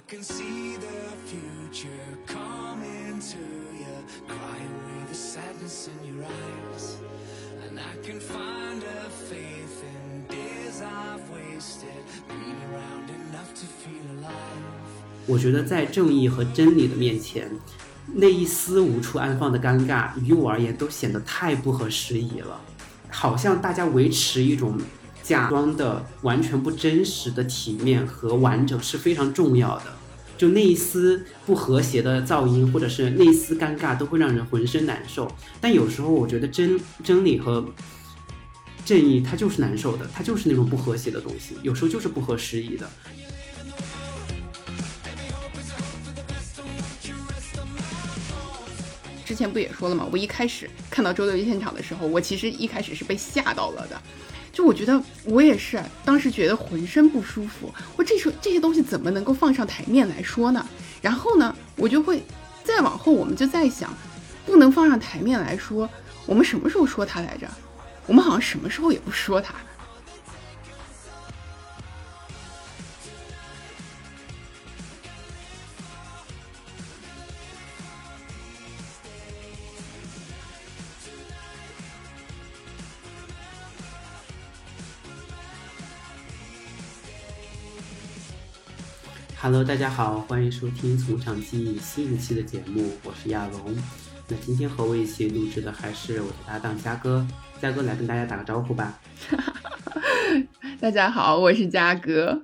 I can see the future coming to you, Cry with the sadness in your eyes. And I can find a faith in days I've wasted, been around enough to feel alive. 我觉得在正义和真理的面前，那一丝无处安放的尴尬，于我而言都显得太不合时宜了。好像大家维持一种假装的、完全不真实的体面和完整是非常重要的。就那一丝不和谐的噪音，或者是那一丝尴尬，都会让人浑身难受。但有时候，我觉得真真理和正义，它就是难受的，它就是那种不和谐的东西，有时候就是不合时宜的。之前不也说了吗？我一开始看到周六一现场的时候，我其实一开始是被吓到了的。就我觉得我也是，当时觉得浑身不舒服。我这时候这些东西怎么能够放上台面来说呢？然后呢，我就会再往后，我们就在想，不能放上台面来说，我们什么时候说他来着？我们好像什么时候也不说他。Hello，大家好，欢迎收听《从长计议》新一期的节目，我是亚龙。那今天和我一起录制的还是我的搭档嘉哥，嘉哥来跟大家打个招呼吧。大家好，我是嘉哥。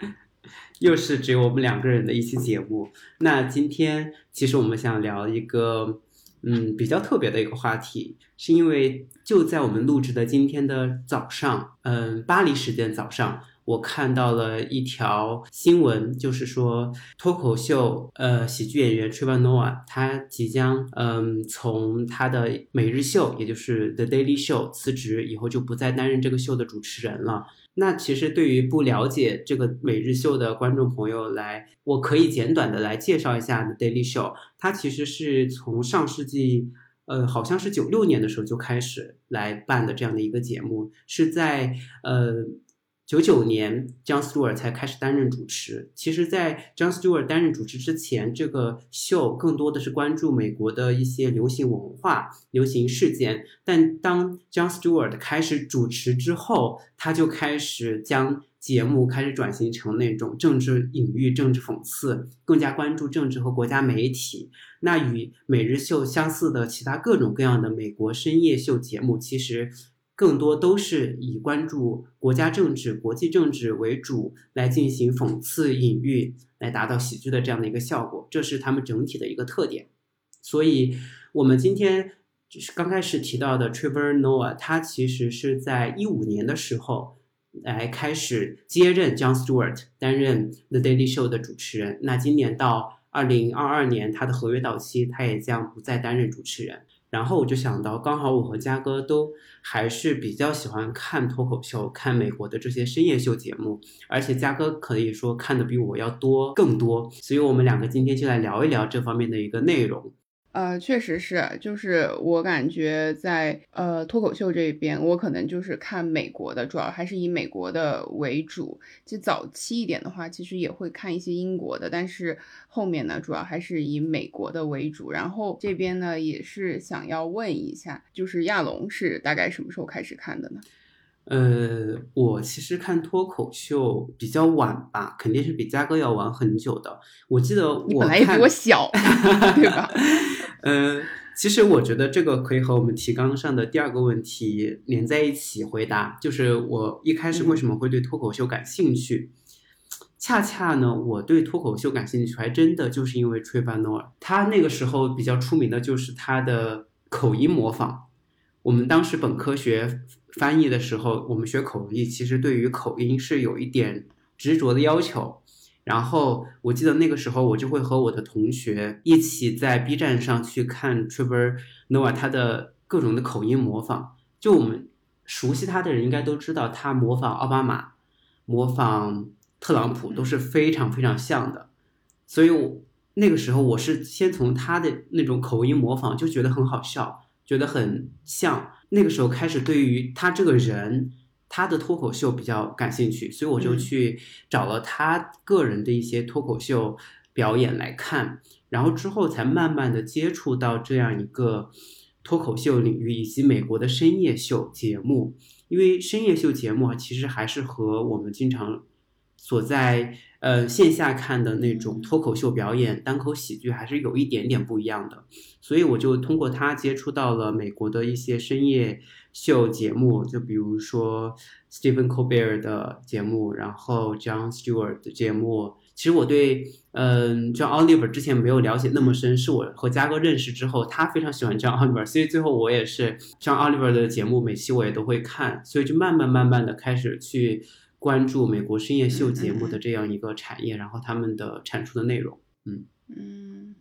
又是只有我们两个人的一期节目。那今天其实我们想聊一个嗯比较特别的一个话题，是因为就在我们录制的今天的早上，嗯，巴黎时间早上。我看到了一条新闻，就是说脱口秀呃喜剧演员 Trevor Noah 他即将嗯从他的每日秀，也就是 The Daily Show 辞职，以后就不再担任这个秀的主持人了。那其实对于不了解这个每日秀的观众朋友来，我可以简短的来介绍一下 The Daily Show。它其实是从上世纪呃好像是九六年的时候就开始来办的这样的一个节目，是在呃。九九年，John Stewart 才开始担任主持。其实，在 John Stewart 担任主持之前，这个秀更多的是关注美国的一些流行文化、流行事件。但当 John Stewart 开始主持之后，他就开始将节目开始转型成那种政治隐喻、政治讽刺，更加关注政治和国家媒体。那与每日秀相似的其他各种各样的美国深夜秀节目，其实。更多都是以关注国家政治、国际政治为主，来进行讽刺隐喻，来达到喜剧的这样的一个效果，这是他们整体的一个特点。所以，我们今天就是刚开始提到的 Trevor Noah，他其实是在一五年的时候来开始接任 John Stewart 担任 The Daily Show 的主持人。那今年到二零二二年，他的合约到期，他也将不再担任主持人。然后我就想到，刚好我和嘉哥都还是比较喜欢看脱口秀，看美国的这些深夜秀节目，而且嘉哥可以说看的比我要多更多，所以我们两个今天就来聊一聊这方面的一个内容。呃，确实是，就是我感觉在呃脱口秀这边，我可能就是看美国的，主要还是以美国的为主。就早期一点的话，其实也会看一些英国的，但是后面呢，主要还是以美国的为主。然后这边呢，也是想要问一下，就是亚龙是大概什么时候开始看的呢？呃，我其实看脱口秀比较晚吧，肯定是比嘉哥要晚很久的。我记得我本来也比我小，对吧？嗯，其实我觉得这个可以和我们提纲上的第二个问题连在一起回答，就是我一开始为什么会对脱口秀感兴趣？恰恰呢，我对脱口秀感兴趣，还真的就是因为 Trevor Noah，他那个时候比较出名的就是他的口音模仿。我们当时本科学。翻译的时候，我们学口译，其实对于口音是有一点执着的要求。然后我记得那个时候，我就会和我的同学一起在 B 站上去看 Trevor Noah 他的各种的口音模仿。就我们熟悉他的人应该都知道，他模仿奥巴马、模仿特朗普都是非常非常像的。所以，我那个时候我是先从他的那种口音模仿就觉得很好笑，觉得很像。那个时候开始，对于他这个人，他的脱口秀比较感兴趣，所以我就嗯去找了他个人的一些脱口秀表演来看，然后之后才慢慢的接触到这样一个脱口秀领域以及美国的深夜秀节目。因为深夜秀节目啊，其实还是和我们经常所在呃线下看的那种脱口秀表演、单口喜剧还是有一点点不一样的，所以我就通过他接触到了美国的一些深夜秀节目，就比如说 Stephen Colbert 的节目，然后 John Stewart 的节目。其实我对嗯 John Oliver 之前没有了解那么深，是我和嘉哥认识之后，他非常喜欢 John Oliver，所以最后我也是 John Oliver 的节目每期我也都会看，所以就慢慢慢慢的开始去关注美国深夜秀节目的这样一个产业，然后他们的产出的内容。嗯，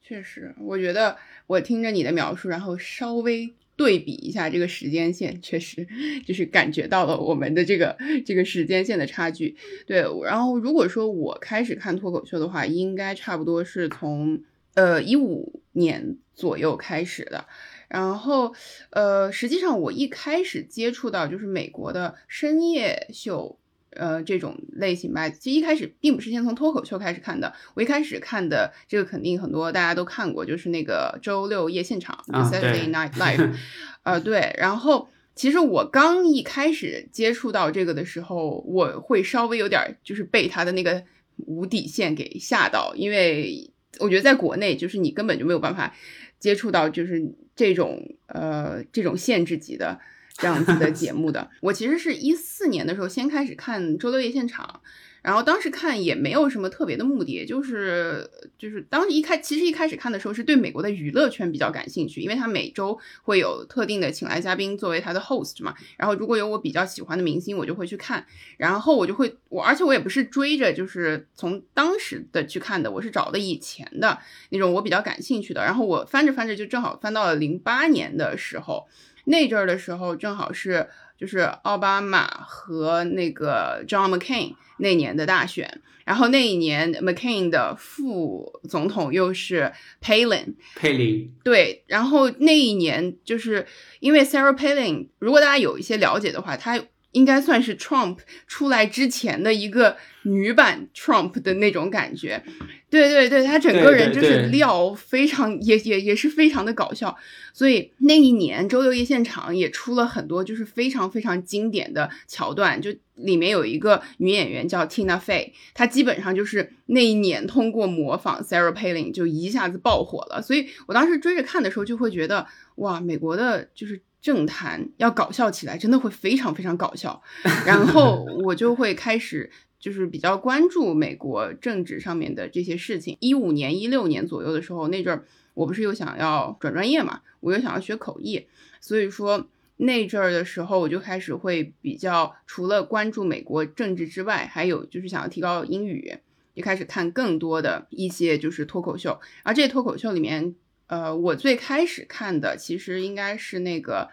确实，我觉得我听着你的描述，然后稍微对比一下这个时间线，确实就是感觉到了我们的这个这个时间线的差距。对，然后如果说我开始看脱口秀的话，应该差不多是从呃一五年左右开始的。然后，呃，实际上我一开始接触到就是美国的深夜秀，呃，这种类型吧。其实一开始并不是先从脱口秀开始看的，我一开始看的这个肯定很多大家都看过，就是那个周六夜现场、啊 Saturday Night Live，呃，对。然后其实我刚一开始接触到这个的时候，我会稍微有点就是被他的那个无底线给吓到，因为我觉得在国内就是你根本就没有办法接触到就是这种呃这种限制级的这样子的节目的。我其实是一四年的时候先开始看周六夜现场，然后当时看也没有什么特别的目的，就是就是当时一开其实一开始看的时候是对美国的娱乐圈比较感兴趣，因为他每周会有特定的请来嘉宾作为他的 host 嘛，然后如果有我比较喜欢的明星，我就会去看，然后我就会我而且我也不是追着就是从当时的去看的，我是找的以前的那种我比较感兴趣的，然后我翻着翻着就正好翻到了零八年的时候，那阵儿的时候正好是就是奥巴马和那个 John McCain 那年的大选，然后那一年 McCain 的副总统又是 Palin，佩林，对，然后那一年就是因为 Sarah Palin，如果大家有一些了解的话，她应该算是 Trump 出来之前的一个女版 Trump 的那种感觉。对对对，她整个人就是料非常，也也也是非常的搞笑。所以那一年周六夜现场也出了很多就是非常非常经典的桥段，就里面有一个女演员叫 Tina Fey，她基本上就是那一年通过模仿 Sarah Palin 就一下子爆火了。所以我当时追着看的时候就会觉得，哇，美国的就是政坛要搞笑起来真的会非常非常搞笑。然后 我就会开始。就是比较关注美国政治上面的这些事情。一五年、一六年左右的时候，那阵儿我不是又想要转专业嘛，我又想要学口译，所以说那阵儿的时候，我就开始会比较除了关注美国政治之外，还有就是想要提高英语，也开始看更多的一些就是脱口秀。而这些脱口秀里面，呃，我最开始看的其实应该是那个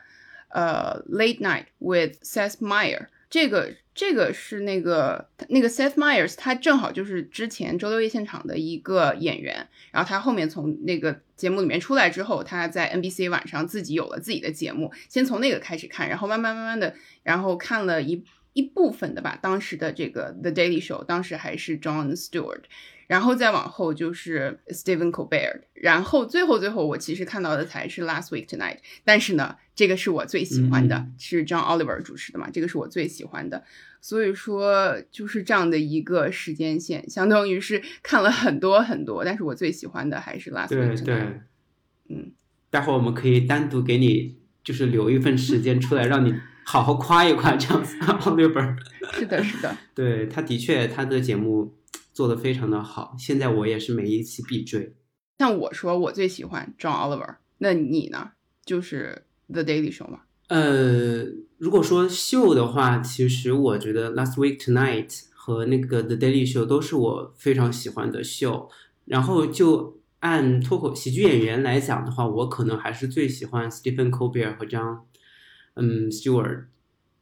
呃 Late Night with Seth Meyer。这个这个是那个那个 Seth Meyers，他正好就是之前周六夜现场的一个演员，然后他后面从那个节目里面出来之后，他在 NBC 晚上自己有了自己的节目，先从那个开始看，然后慢慢慢慢的，然后看了一一部分的吧，当时的这个 The Daily Show，当时还是 John Stewart。然后再往后就是 Stephen Colbert，然后最后最后我其实看到的才是 Last Week Tonight，但是呢，这个是我最喜欢的，嗯。是 John Oliver 主持的嘛，这个是我最喜欢的，所以说就是这样的一个时间线，相当于是看了很多很多，但是我最喜欢的还是 Last Week Tonight，对，嗯，待会儿我们可以单独给你，就是留一份时间出来，让你好好夸一夸这样子 Oliver。是的，是的，对，他的确他的节目做的非常的好，现在我也是每一期必追。像我说我最喜欢 John Oliver，那你呢？就是 The Daily Show 吗，呃，如果说秀的话，其实我觉得 Last Week Tonight 和那个 The Daily Show 都是我非常喜欢的秀。然后就按脱口喜剧演员来讲的话，我可能还是最喜欢 Stephen Colbert 和 John 嗯 Stewart，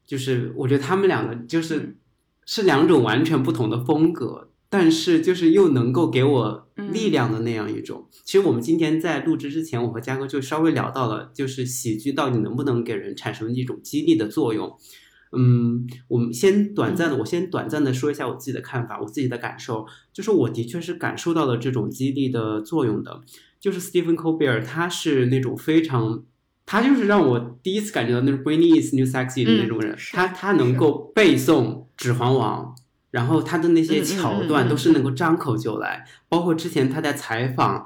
就是我觉得他们两个就是是两种完全不同的风格。但是就是又能够给我力量的那样一种。其实我们今天在录制之前，我和嘉哥就稍微聊到了，就是喜剧到底能不能给人产生一种激励的作用。嗯，我们先短暂的，我先短暂的说一下我自己的看法，我自己的感受，就是我的确是感受到了这种激励的作用的。就是 Stephen Colbert，他是那种非常，他就是让我第一次感觉到那种 Britney is new sexy 的那种人，嗯他他能够背诵《指环王》，然后他的那些桥段都是能够张口就来，包括之前他在采访，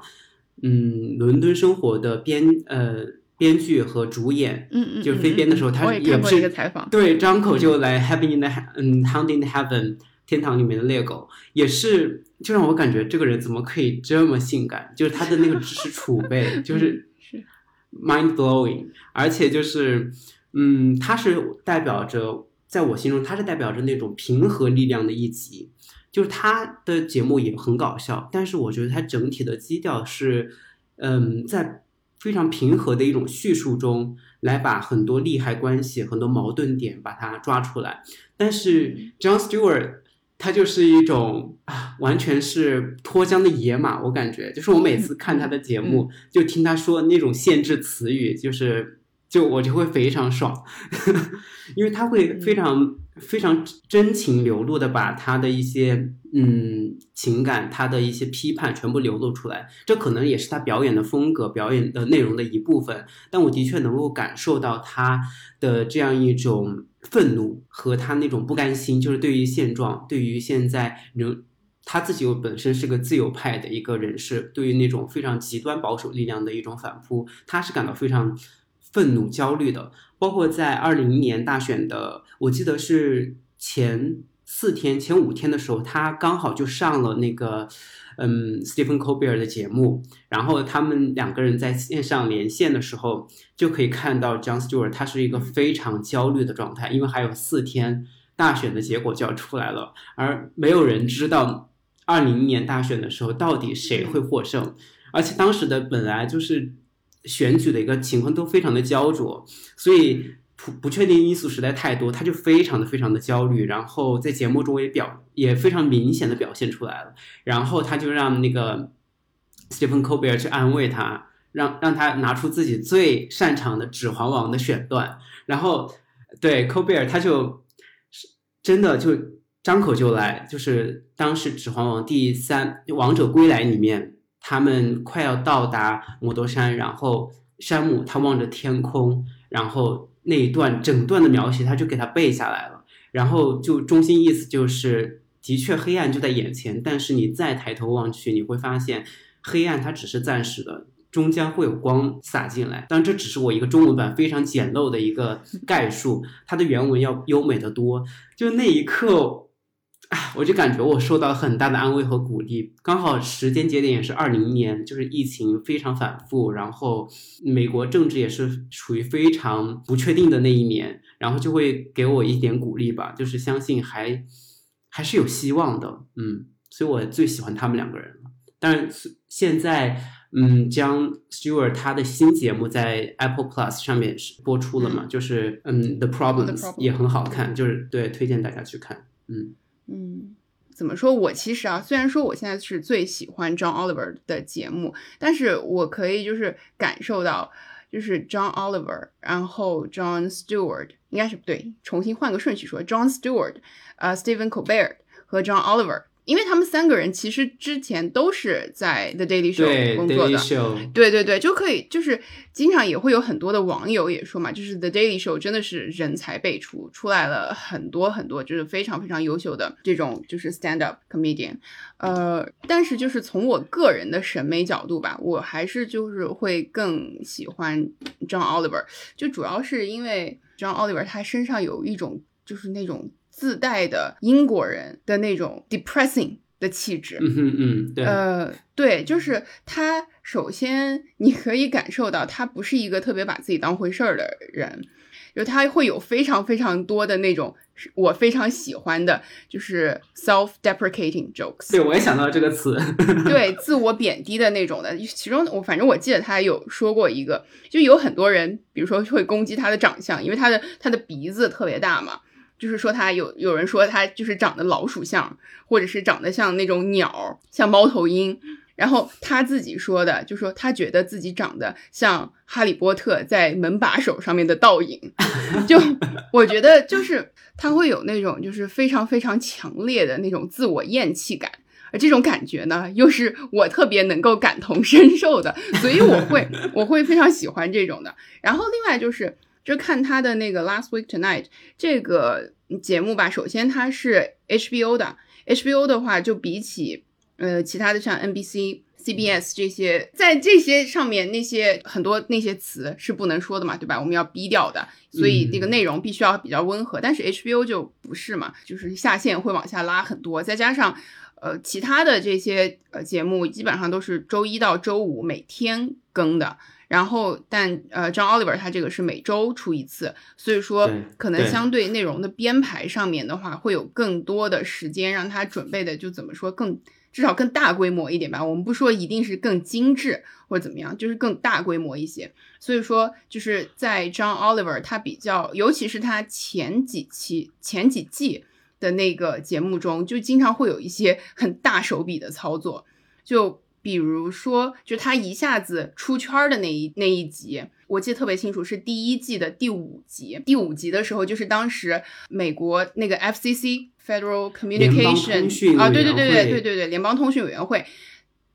嗯，伦敦生活的编呃编剧和主演，嗯嗯，就是飞编的时候，嗯他也不是一个采访，对，张口就来 Heaven in the he- 嗯 Hound in the Heaven 天堂里面的猎狗，也是就让我感觉这个人怎么可以这么性感，就是他的那个知识储备就是是。mind blowing，而且就是嗯，他是代表着在我心中他是代表着那种平和力量的一极。就是他的节目也很搞笑，但是我觉得他整体的基调是，嗯，在非常平和的一种叙述中，来把很多利害关系、很多矛盾点把它抓出来。但是 John Stewart 他就是一种啊，完全是脱缰的野马，我感觉就是我每次看他的节目，就听他说那种限制词语，就是就我就会非常爽，因为他会非常非常真情流露的把他的一些嗯情感，他的一些批判全部流露出来。这可能也是他表演的风格、表演的内容的一部分。但我的确能够感受到他的这样一种愤怒和他那种不甘心，就是对于现状，对于现在人。他自己又本身是个自由派的一个人士，对于那种非常极端保守力量的一种反扑，他是感到非常愤怒、焦虑的。包括在二零年大选的，我记得是前四天、前五天的时候，他刚好就上了那个嗯 Stephen Colbert 的节目，然后他们两个人在线上连线的时候，就可以看到 John Stewart 他是一个非常焦虑的状态，因为还有四天大选的结果就要出来了，而没有人知道二零年大选的时候到底谁会获胜，而且当时的本来就是选举的一个情况都非常的焦灼，所以不不确定因素实在太多，他就非常的非常的焦虑，然后在节目中也表也非常明显的表现出来了，然后他就让那个 Stephen Colbert 去安慰他，让让他拿出自己最擅长的《指环王》的选段，然后对 Colbert 他就是真的就张口就来，就是当时《指环王》第三《王者归来》里面，他们快要到达摩多山，然后山姆他望着天空，然后那一段整段的描写他就给他背下来了，然后就中心意思就是，的确黑暗就在眼前，但是你再抬头望去，你会发现黑暗它只是暂时的。终将会有光洒进来，当然这只是我一个中文版非常简陋的一个概述，它的原文要优美的多。就那一刻，我就感觉我受到很大的安慰和鼓励。刚好时间节点也是二零年，就是疫情非常反复，然后美国政治也是处于非常不确定的那一年，然后就会给我一点鼓励吧，就是相信还还是有希望的，嗯，所以我最喜欢他们两个人了。但是，现在嗯，John Stewart 他的新节目在 Apple Plus 上面是播出了嘛，就是嗯 The Problems Problem 也很好看，就是对推荐大家去看，嗯。嗯，怎么说？我其实啊，虽然说我现在是最喜欢 John Oliver 的节目，但是我可以就是感受到，就是 John Oliver，然后 John Stewart 应该是不对，重新换个顺序说，John Stewart，呃，Stephen Colbert 和 John Oliver，因为他们三个人其实之前都是在 The Daily Show 工作的，Show，对对对，就可以，就是经常也会有很多的网友也说嘛，就是 The Daily Show 真的是人才辈出，出来了很多很多，就是非常非常优秀的这种就是 stand up comedian，呃，但是就是从我个人的审美角度吧，我还是就是会更喜欢 John Oliver，就主要是因为 John Oliver 他身上有一种就是那种自带的英国人的那种 depressing 的气质，嗯嗯嗯，对，呃，对，就是他。首先，你可以感受到他不是一个特别把自己当回事儿的人，就他会有非常非常多的那种我非常喜欢的，就是 self-deprecating jokes。对，我也想到这个词。对，自我贬低的那种的。其中，我反正我记得他有说过一个，就有很多人，比如说会攻击他的长相，因为他的他的鼻子特别大嘛。就是说他有有人说他就是长得老鼠像，或者是长得像那种鸟，像猫头鹰。然后他自己说的，就说他觉得自己长得像哈利波特在门把手上面的倒影，就我觉得就是他会有那种就是非常非常强烈的那种自我厌弃感，而这种感觉呢，又是我特别能够感同身受的，所以我会我会非常喜欢这种的。然后另外就是就看他的那个 Last Week Tonight 这个节目吧，首先它是 HBO 的，HBO 的话就比起。呃，其他的像 NBC、CBS 这些，在这些上面那些很多那些词是不能说的嘛，对吧？我们要逼掉的，所以那个内容必须要比较温和。但是 HBO 就不是嘛，就是下限会往下拉很多。再加上呃，其他的这些呃节目基本上都是周一到周五每天更的，然后但呃，John Oliver 他这个是每周出一次，所以说可能相对内容的编排上面的话，会有更多的时间让他准备的，就怎么说更。至少更大规模一点吧，我们不说一定是更精致或者怎么样，就是更大规模一些。所以说，就是在 John Oliver 他比较，尤其是他前几期、前几季的那个节目中，就经常会有一些很大手笔的操作。就比如说，就他一下子出圈的那一那一集，我记得特别清楚，是第一季的第五集。第五集的时候，就是当时美国那个 FCC。Federal Communication 啊，对对对对对对对，联邦通讯委员会，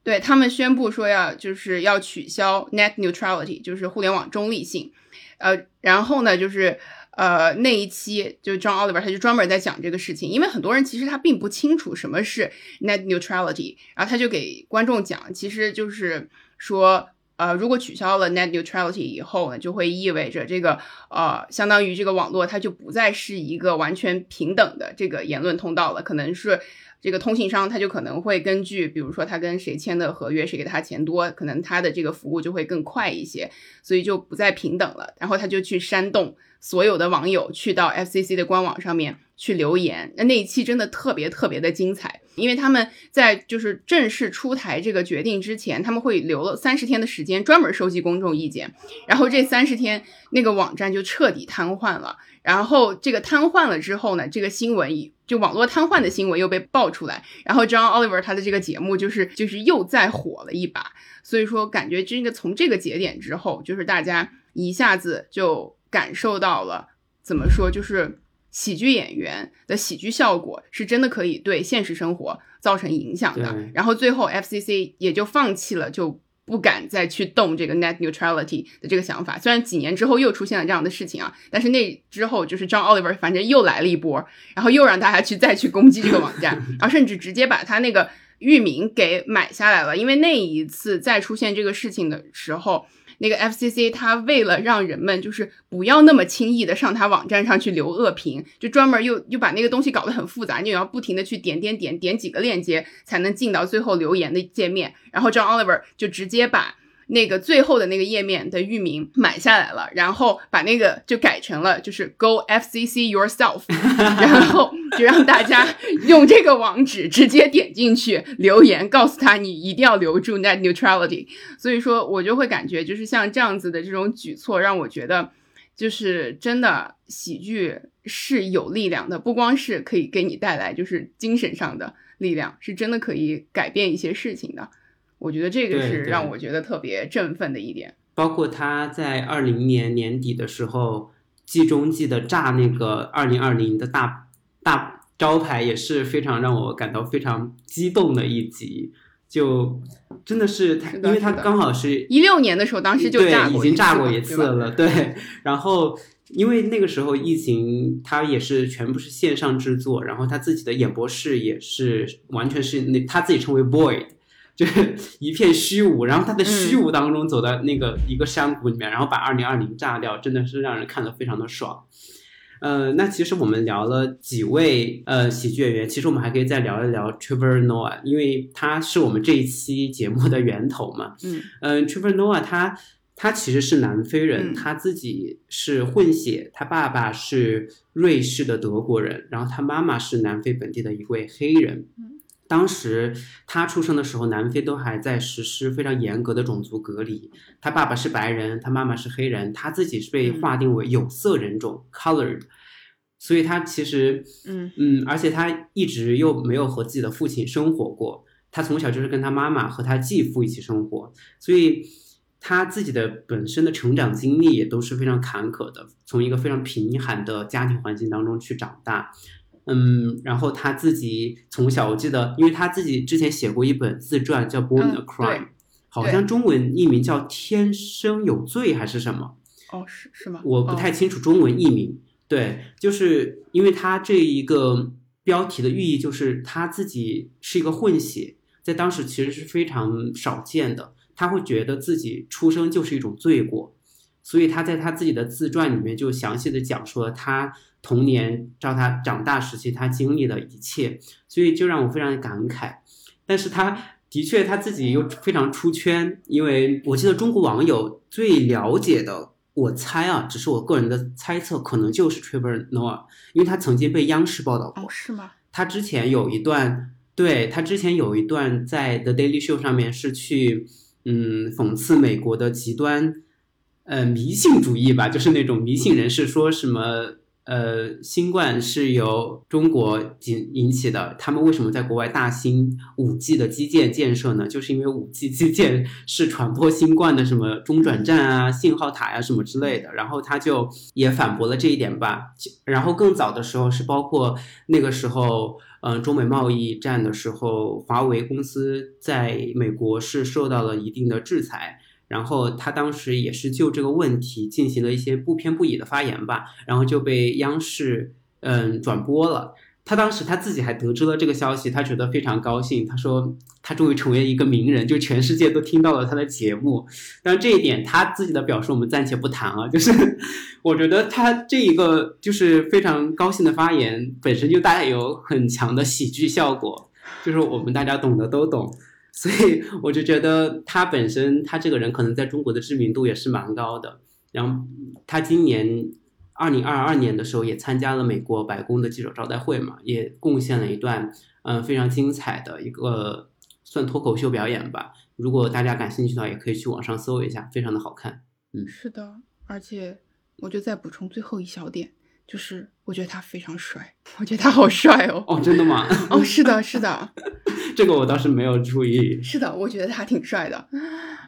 对他们宣布说要就是要取消 Net Neutrality，就是互联网中立性。呃，然后呢，就是呃那一期就 John Oliver 他就专门在讲这个事情，因为很多人其实他并不清楚什么是 Net Neutrality，然后他就给观众讲，其实就是说。呃，如果取消了 net neutrality 以后呢，就会意味着这个呃，相当于这个网络它就不再是一个完全平等的这个言论通道了，可能是这个通信商他就可能会根据，比如说他跟谁签的合约，谁给他钱多，可能他的这个服务就会更快一些，所以就不再平等了，然后他就去煽动所有的网友去到 FCC 的官网上面。去留言，那那一期真的特别特别的精彩，因为他们在就是正式出台这个决定之前，他们会留了三十天的时间专门收集公众意见，然后这三十天那个网站就彻底瘫痪了，然后这个瘫痪了之后呢，这个新闻就网络瘫痪的新闻又被爆出来，然后 John Oliver 他的这个节目就是就是又再火了一把，所以说感觉这个从这个节点之后，就是大家一下子就感受到了怎么说就是。喜剧演员的喜剧效果是真的可以对现实生活造成影响的。然后最后 FCC 也就放弃了，就不敢再去动这个 net neutrality 的这个想法。虽然几年之后又出现了这样的事情啊，但是那之后就是 John Oliver 反正又来了一波，然后又让大家去再去攻击这个网站，然后甚至直接把他那个域名给买下来了。因为那一次再出现这个事情的时候。那个 FCC，它为了让人们就是不要那么轻易的上它网站上去留恶评，就专门又又把那个东西搞得很复杂，你要不停的去点点点点几个链接才能进到最后留言的界面。然后 John Oliver 就直接把。那个最后的那个页面的域名买下来了，然后把那个就改成了就是 Go FCC yourself，然后就让大家用这个网址直接点进去留言，告诉他你一定要留住 net neutrality。所以说我就会感觉就是像这样子的这种举措，让我觉得就是真的喜剧是有力量的，不光是可以给你带来就是精神上的力量，是真的可以改变一些事情的。我觉得这个是让我觉得特别振奋的一点。包括他在二零年年底的时候，季中季的炸那个二零二零的大大招牌，也是非常让我感到非常激动的一集。就真的是他，因为他刚好是一六年的时候，当时就炸过，已经炸过一次了。对，然后因为那个时候疫情，他也是全部是线上制作，然后他自己的演播室也是完全是那他自己称为 void。就 是一片虚无，然后他在虚无当中走到那个一个山谷里面，然后把二零二零炸掉，真的是让人看得非常的爽。呃，那其实我们聊了几位呃喜剧演员，其实我们还可以再聊一聊 Trevor Noah，因为他是我们这一期节目的源头嘛。嗯嗯，Trevor Noah 他他其实是南非人，他自己是混血，他爸爸是瑞士的德国人，然后他妈妈是南非本地的一位黑人。当时他出生的时候，南非都还在实施非常严格的种族隔离。他爸爸是白人，他妈妈是黑人，他自己是被划定为有色人种 （colored），所以他其实，嗯嗯，而且他一直又没有和自己的父亲生活过，他从小就是跟他妈妈和他继父一起生活，所以他自己的本身的成长经历也都是非常坎坷的，从一个非常贫寒的家庭环境当中去长大。嗯，然后他自己从小，我记得，因为他自己之前写过一本自传，叫《Born a 嗯 Crime》，好像中文译名叫《天生有罪》还是什么。哦，是是吗？我不哦太清楚中文译名。对，就是因为他这一个标题的寓意就是他自己是一个混血，在当时其实是非常少见的。他会觉得自己出生就是一种罪过，所以他在他自己的自传里面就详细的讲述了他童年到他长大时期他经历的一切，所以就让我非常的感慨。但是他的确他自己又非常出圈，因为我记得中国网友最了解的，我猜啊，只是我个人的猜测，可能就是 Trevor Noah，因为他曾经被央视报道过哦，。是吗？他之前有一段，对他之前有一段在 The Daily Show 上面是去，嗯，讽刺美国的极端，呃，迷信主义吧，就是那种迷信人士说什么，呃，新冠是由中国引引起的，他们为什么在国外大兴五 G 的基建建设呢？就是因为五 G 基建是传播新冠的什么中转站啊、信号塔呀、什么之类的，然后他就也反驳了这一点吧。然后更早的时候是包括那个时候，嗯、中美贸易战的时候，华为公司在美国是受到了一定的制裁。然后他当时也是就这个问题进行了一些不偏不倚的发言吧，然后就被央视嗯转播了。他当时他自己还得知了这个消息，他觉得非常高兴。他说他终于成为一个名人，就全世界都听到了他的节目。当然这一点他自己的表述我们暂且不谈啊，就是 我觉得他这一个就是非常高兴的发言本身就带有很强的喜剧效果，就是我们大家懂的都懂。所以我就觉得他本身，他这个人可能在中国的知名度也是蛮高的。然后他今年二零二二年的时候也参加了美国白宫的记者招待会嘛，也贡献了一段嗯、呃非常精彩的一个算脱口秀表演吧。如果大家感兴趣的话，也可以去网上搜一下，非常的好看。嗯是的，而且我就再补充最后一小点，就是我觉得他非常帅，我觉得他好帅哦。哦，真的吗？哦，是的，是的，这个我倒是没有注意。是的，我觉得他挺帅的，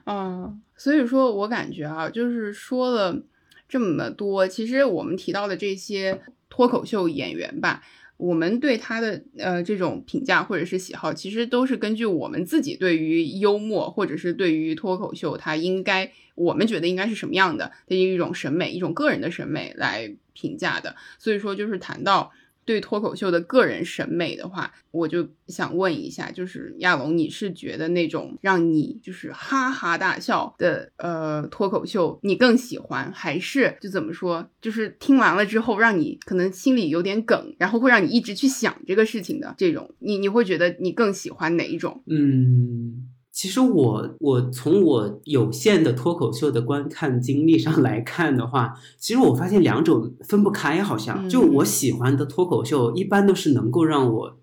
嗯，所以说我感觉啊，就是说了这么多，其实我们提到的这些脱口秀演员吧，我们对他的呃这种评价或者是喜好，其实都是根据我们自己对于幽默或者是对于脱口秀，他应该我们觉得应该是什么样的的一种审美，一种个人的审美来评价的。所以说，就是谈到对脱口秀的个人审美的话，我就想问一下，就是亚龙，你是觉得那种让你就是哈哈大笑的呃脱口秀，你更喜欢，还是就怎么说，就是听完了之后让你可能心里有点梗，然后会让你一直去想这个事情的这种，你你会觉得你更喜欢哪一种？嗯，其实我我从我有限的脱口秀的观看经历上 来看的话，其实我发现两种分不开，好像。嗯。就我喜欢的脱口秀，一般都是能够让我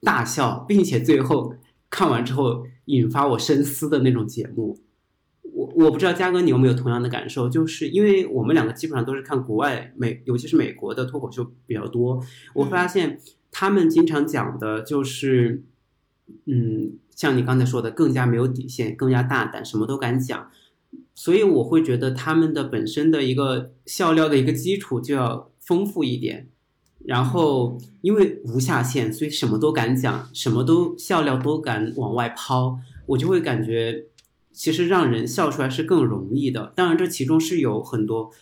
大笑，并且最后看完之后引发我深思的那种节目。我我不知道嘉哥你有没有同样的感受，就是因为我们两个基本上都是看国外美，尤其是美国的脱口秀比较多，我发现他们经常讲的就是，嗯，像你刚才说的，更加没有底线，更加大胆，什么都敢讲，所以我会觉得他们的本身的一个笑料的一个基础就要丰富一点。然后，因为无下限，所以什么都敢讲，什么都笑料都敢往外抛，我就会感觉，其实让人笑出来是更容易的。当然，这其中是有很多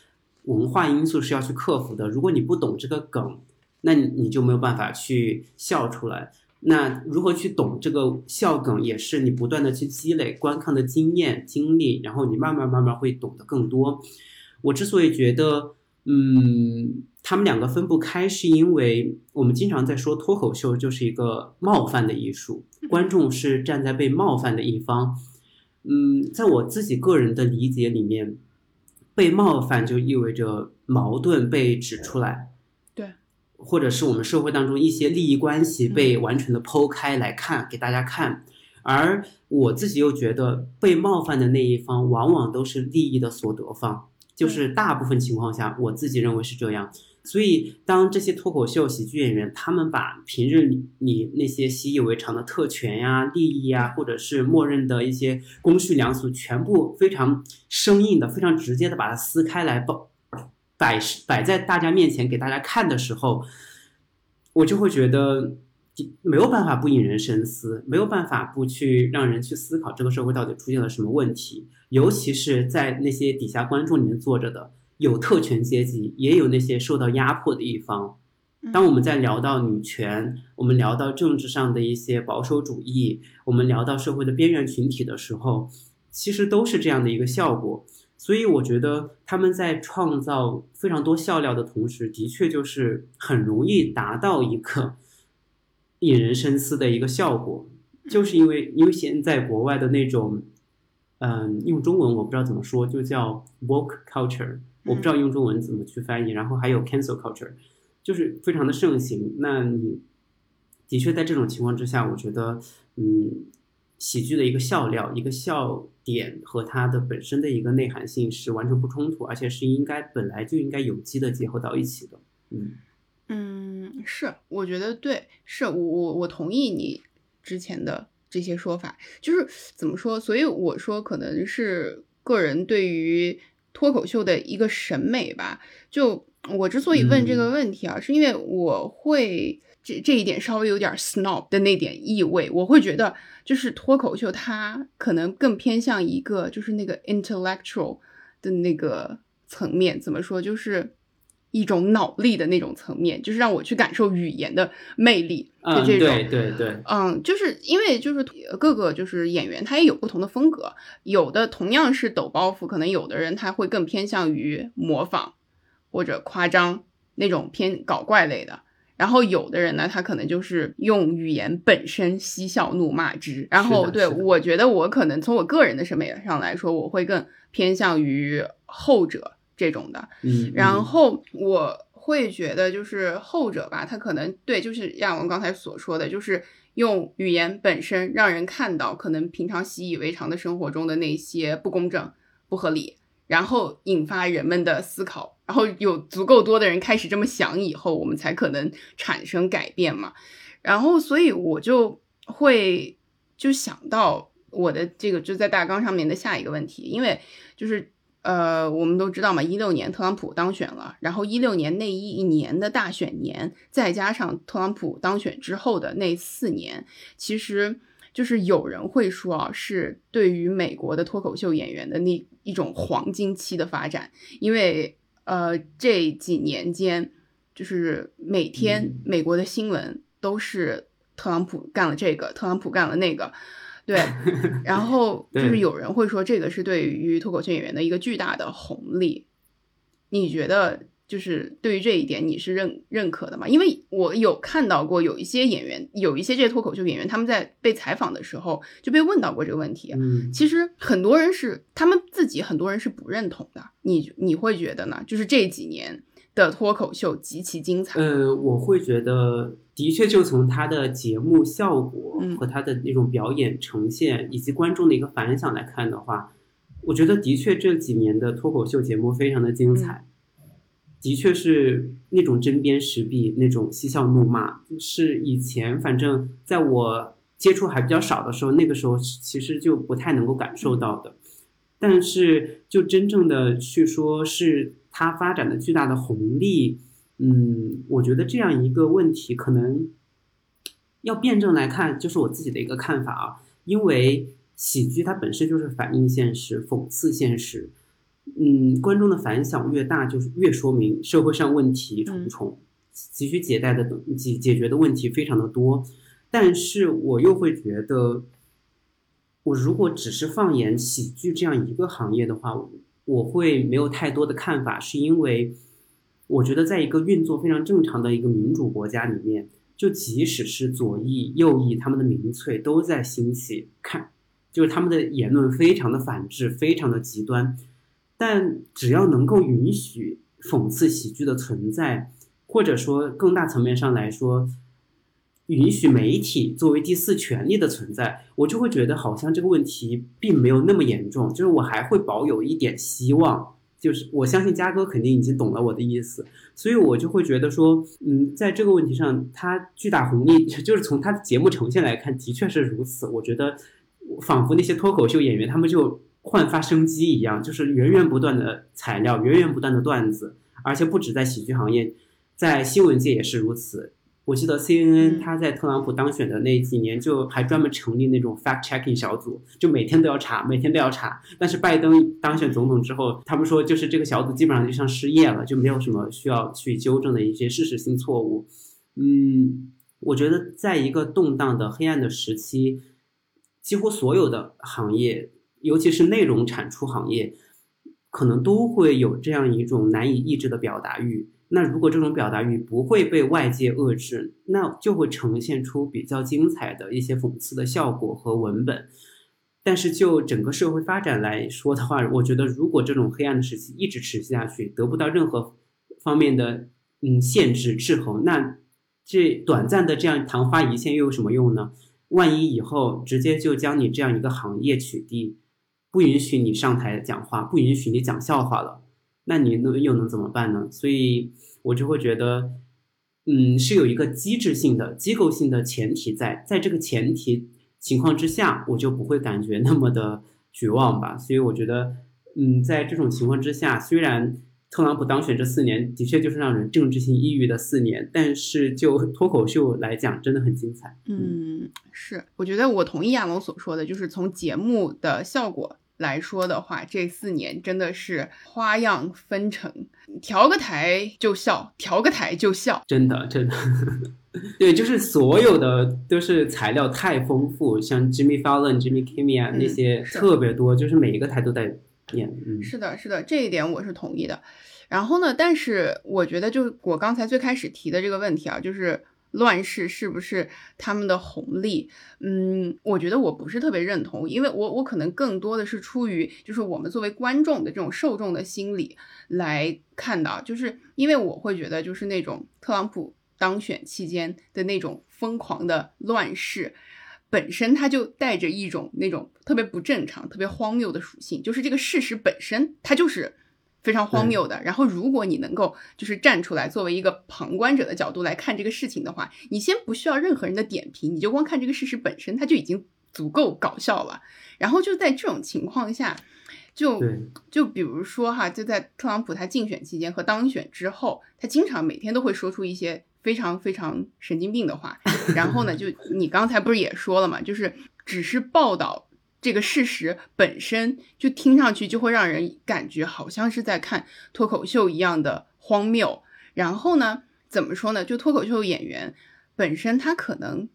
文化因素是要去克服的。如果你不懂这个梗，那你你就没有办法去笑出来。那如何去懂这个笑梗，也是你不断的去积累观看的经验、经历，然后你慢慢慢慢会懂得更多。我之所以觉得，嗯，他们两个分不开，是因为我们经常在说脱口秀就是一个冒犯的艺术，观众是站在被冒犯的一方。嗯，在我自己个人的理解里面，被冒犯就意味着矛盾被指出来，对，或者是我们社会当中一些利益关系被完全的剖开来看，给大家看。而我自己又觉得，被冒犯的那一方往往都是利益的所得方，就是大部分情况下，我自己认为是这样。所以，当这些脱口秀喜剧演员，他们把平日里你那些习以为常的特权呀、利益呀，或者是默认的一些公序良俗，全部非常生硬的、非常直接的把它撕开来，摆摆摆在大家面前给大家看的时候，我就会觉得没有办法不引人深思，没有办法不去让人去思考这个社会到底出现了什么问题，尤其是在那些底下观众里面坐着的。有特权阶级，也有那些受到压迫的一方。当我们在聊到女权，我们聊到政治上的一些保守主义，我们聊到社会的边缘群体的时候，其实都是这样的一个效果。所以，我觉得他们在创造非常多笑料的同时，的确就是很容易达到一个 引人深思的一个效果。就是因为，因为现在国外的那种，嗯，用中文我不知道怎么说，就叫 woke culture。我不知道用中文怎么去翻译，然后还有 cancel culture，就是非常的盛行。那你的确在这种情况之下，我觉得，嗯，喜剧的一个笑料、一个笑点和它的本身的一个内涵性是完全不冲突，而且是应该本来就应该有机的结合到一起的。嗯嗯，是，我觉得对，是我我我同意你之前的这些说法，就是怎么说？所以我说可能是个人对于。脱口秀的一个审美吧，就我之所以问这个问题啊，是因为我会这这一点稍微有点 snob 的那点意味，我会觉得就是脱口秀它可能更偏向一个就是那个 intellectual 的那个层面，怎么说就是。一种脑力的那种层面，就是让我去感受语言的魅力的这种，对对对，嗯，就是因为就是各个就是演员他也有不同的风格，有的同样是抖包袱，可能有的人他会更偏向于模仿或者夸张那种偏搞怪类的，然后有的人呢，他可能就是用语言本身嬉笑怒骂之，然后对我觉得我可能从我个人的审美上来说，我会更偏向于后者。这种的，嗯，然。后我会觉得就是后者吧，他可能对，就是像我刚才所说的，就是用语言本身让人看到可能平常习以为常的生活中的那些不公正、不合理，然后引发人们的思考，然后有足够多的人开始这么想以后，我们才可能产生改变嘛。然后，所以我就会就想到我的这个就在大纲上面的下一个问题，因为就是。呃，我们都知道嘛，一六年特朗普当选了，然后一六年那一年的大选年，再加上特朗普当选之后的那四年，其实就是有人会说啊，是对于美国的脱口秀演员的那一种黄金期的发展，因为呃这几年间，就是每天美国的新闻都是特朗普干了这个，特朗普干了那个。对，然后 就是有人会说这个是对于脱口秀演员的一个巨大的红利，你觉得就是对于这一点你是认认可的吗？因为我有看到过有一些演员，有一些这些脱口秀演员，他们在被采访的时候就被问到过这个问题。嗯，其实很多人是他们自己很多人是不认同的，你你会觉得呢？就是这几年。的脱口秀极其精彩。呃，我会觉得，的确，就从他的节目效果和他的那种表演呈现，以及观众的一个反响来看的话，我觉得的确这几年的脱口秀节目非常的精彩，的确是那种针砭时弊、那种嬉笑怒骂，是以前反正在我接触还比较少的时候，那个时候其实就不太能够感受到的。但是，就真正的去说是。它发展的巨大的红利，嗯，我觉得这样一个问题可能要辩证来看，就是我自己的一个看法啊。因为喜剧它本身就是反映现实、讽刺现实，嗯，观众的反响越大，就是越说明社会上问题重重，急需解带的解解决的问题非常的多。但是我又会觉得，我如果只是放眼喜剧这样一个行业的话。我会没有太多的看法，是因为我觉得在一个运作非常正常的一个民主国家里面，就即使是左翼、右翼，他们的民粹都在兴起，看就是他们的言论非常的反智，非常的极端，但只要能够允许讽刺喜剧的存在，或者说更大层面上来说。允许媒体作为第四权利的存在，我就会觉得好像这个问题并没有那么严重，就是我还会保有一点希望，就是我相信嘉哥肯定已经懂了我的意思，所以我就会觉得说，嗯，在这个问题上，他巨大红利就是从他的节目呈现来看，的确是如此。我觉得仿佛那些脱口秀演员他们就焕发生机一样，就是源源不断的材料，源源不断的段子，而且不止在喜剧行业，在新闻界也是如此。我记得 CNN 他在特朗普当选的那几年，就还专门成立那种 fact checking 小组，就每天都要查，每天都要查。但是拜登当选总统之后，他们说就是这个小组基本上就像失业了，就没有什么需要去纠正的一些事实性错误。嗯，我觉得在一个动荡的黑暗的时期，几乎所有的行业，尤其是内容产出行业，可能都会有这样一种难以抑制的表达欲。那如果这种表达欲不会被外界遏制，那就会呈现出比较精彩的一些讽刺的效果和文本。但是就整个社会发展来说的话，我觉得如果这种黑暗的时期一直持续下去，得不到任何方面的嗯限制制衡，那这短暂的这样昙花一现又有什么用呢？万一以后直接就将你这样一个行业取缔，不允许你上台讲话，不允许你讲笑话了。那你能又能怎么办呢？所以我就会觉得，嗯，是有一个机制性的、机构性的前提在，在这个前提情况之下，我就不会感觉那么的绝望吧。所以我觉得，嗯，在这种情况之下，虽然特朗普当选这四年的确就是让人政治性抑郁的四年，但是就脱口秀来讲，真的很精彩。嗯，是，我觉得我同意亚龙所说的，就是从节目的效果。来说的话，这四年真的是花样纷呈，调个台就笑，调个台就笑，真的真的，对，就是所有的都是材料太丰富，像 Jimmy Fallon、Jimmy Kimmel 啊那些特别多，就是每一个台都在演。嗯，是的，是的，这一点我是同意的。然后呢，但是我觉得，就是我刚才最开始提的这个问题啊，就是。乱世是不是他们的红利？嗯，我觉得我不是特别认同，因为我我可能更多的是出于就是我们作为观众的这种受众的心理来看到，就是因为我会觉得就是那种特朗普当选期间的那种疯狂的乱世，本身它就带着一种那种特别不正常、特别荒谬的属性，就是这个事实本身它就是。非常荒谬的。然后，如果你能够就是站出来，作为一个旁观者的角度来看这个事情的话，你先不需要任何人的点评，你就光看这个事实本身，它就已经足够搞笑了。然后就在这种情况下，就就比如说哈，就在特朗普他竞选期间和当选之后，他经常每天都会说出一些非常非常神经病的话。然后呢，就 你刚才不是也说了嘛，就是只是报道。这个事实本身就听上去就会让人感觉好像是在看脱口秀一样的荒谬。然后呢，怎么说呢？就脱口秀演员本身，他可能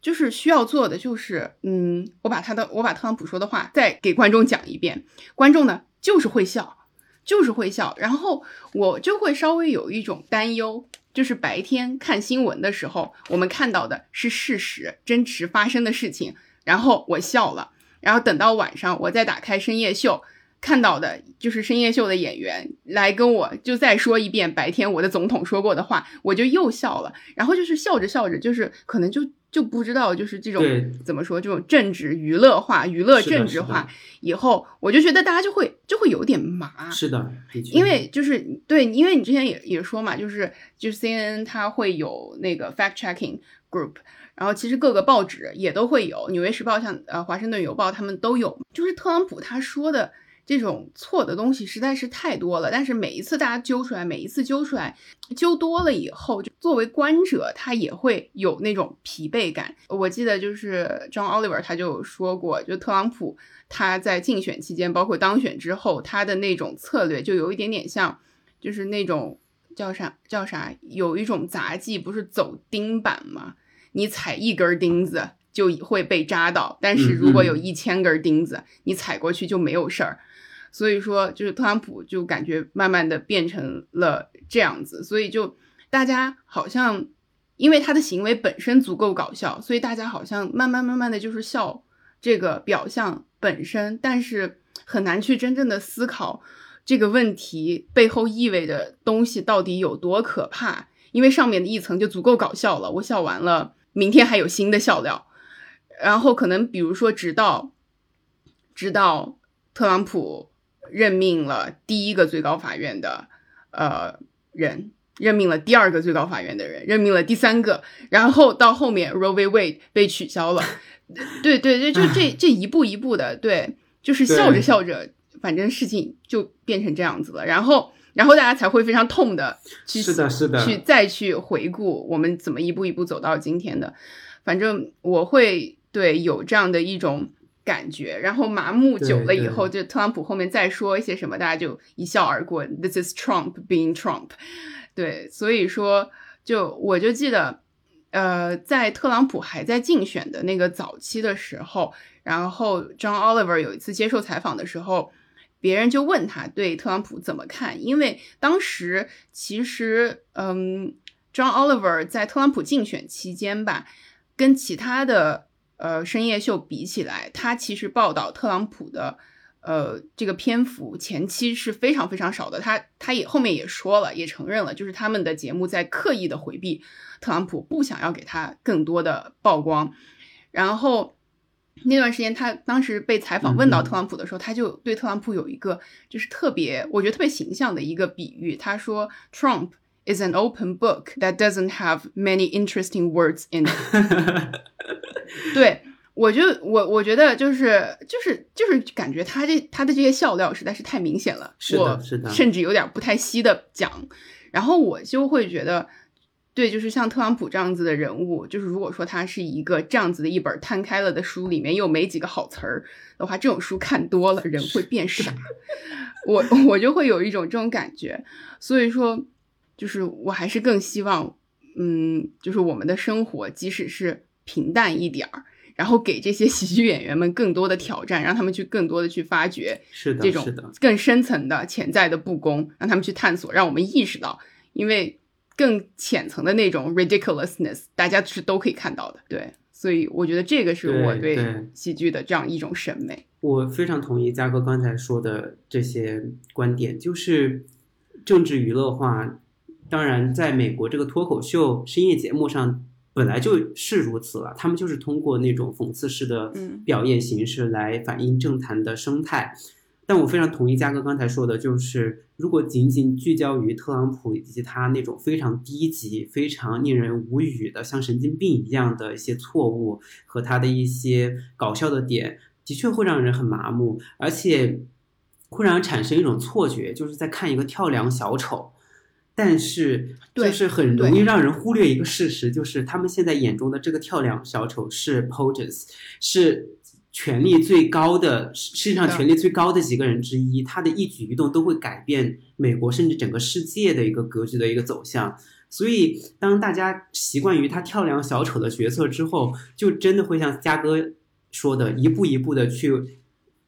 就是需要做的就是，嗯，我把他的我把特朗普说的话再给观众讲一遍，观众呢就是会笑，就是会笑。然后我就会稍微有一种担忧，就是白天看新闻的时候，我们看到的是事实真实发生的事情，然后我笑了。然后等到晚上，我再打开深夜秀，看到的就是深夜秀的演员来跟我就再说一遍白天我的总统说过的话，我就又笑了。然后就是笑着笑着，就是可能就就不知道就是这种怎么说，这种政治娱乐化、娱乐政治化以后，我就觉得大家就会就会有点麻。是的，因为就是对，因为你之前也也说嘛，就是就是 CNN 它会有那个 fact checking group。然后其实各个报纸也都会有，《纽约时报》像呃《华盛顿邮报》他们都有。就是特朗普他说的这种错的东西实在是太多了，但是每一次大家揪出来，每一次揪出来，揪多了以后，就作为观者他也会有那种疲惫感。我记得就是 John Oliver 他就说过，就特朗普他在竞选期间，包括当选之后，他的那种策略就有一点点像，就是那种叫啥叫啥，有一种杂技，不是走钉板吗？你踩一根钉子就会被扎到，但是如果有一千根钉子，你踩过去就没有事儿。所以说，就是特朗普就感觉慢慢的变成了这样子，所以就大家好像因为他的行为本身足够搞笑，所以大家好像慢慢慢慢的就是笑这个表象本身，但是很难去真正的思考这个问题背后意味的东西到底有多可怕，因为上面的一层就足够搞笑了，我笑完了。明天还有新的笑料，然后可能比如说，直到直到特朗普任命了第一个最高法院的呃人，任命了第二个最高法院的人，任命了第三个，然后到后面 Roe v. Wade 被取消了。对对对，就这这一步一步的，对，就是笑着笑着，反正事情就变成这样子了。然后，然后大家才会非常痛的去是的，是的，去再去回顾我们怎么一步一步走到今天的。反正我会对有这样的一种感觉，然后麻木久了以后，就特朗普后面再说一些什么，大家就一笑而过。This is Trump being Trump。对，所以说，就我就记得，呃，在特朗普还在竞选的那个早期的时候，然后 John Oliver 有一次接受采访的时候，别人就问他对特朗普怎么看，因为当时其实，嗯，John Oliver 在特朗普竞选期间吧，跟其他的呃深夜秀比起来，他其实报道特朗普的。呃，这个篇幅前期是非常非常少的，他他也后面也说了，也承认了，就是他们的节目在刻意的回避特朗普，不想要给他更多的曝光。然后那段时间，他当时被采访问到特朗普的时候，他就对特朗普有一个就是特别，我觉得特别形象的一个比喻，他说：“Trump is an open book that doesn't have many interesting words in。”对。我就我我觉得就是就是就是感觉他这他的这些笑料实在是太明显了，是的，是的，甚至有点不太稀的讲。然后我就会觉得，对，就是像特朗普这样子的人物，就是如果说他是一个这样子的一本摊开了的书，里面又没几个好词儿的话，这种书看多了人会变傻。我我就会有一种这种感觉，所以说，就是我还是更希望，嗯，就是我们的生活即使是平淡一点儿。然后给这些喜剧演员们更多的挑战，让他们去更多的去发掘这种更深层的潜在的不公，让他们去探索，让我们意识到，因为更浅层的那种 ridiculousness，大家是都可以看到的。对，所以我觉得这个是我对喜剧的这样一种审美。我非常同意嘉哥刚才说的这些观点，就是政治娱乐化。当然，在美国这个脱口秀深夜节目上。本来就是如此了，他们就是通过那种讽刺式的表演形式来反映政坛的生态。但我非常同意嘉哥刚才说的，就是如果仅仅聚焦于特朗普以及他那种非常低级、非常令人无语的像神经病一样的一些错误和他的一些搞笑的点，的确会让人很麻木，而且会让人产生一种错觉，就是在看一个跳梁小丑。但是，就是很容易让人忽略一个事实，就是他们现在眼中的这个跳梁小丑是 POTUS，是权力最高的世界上权力最高的几个人之一，他的一举一动都会改变美国甚至整个世界的一个格局的一个走向。所以，当大家习惯于他跳梁小丑的角色之后，就真的会像嘉哥说的，一步一步的去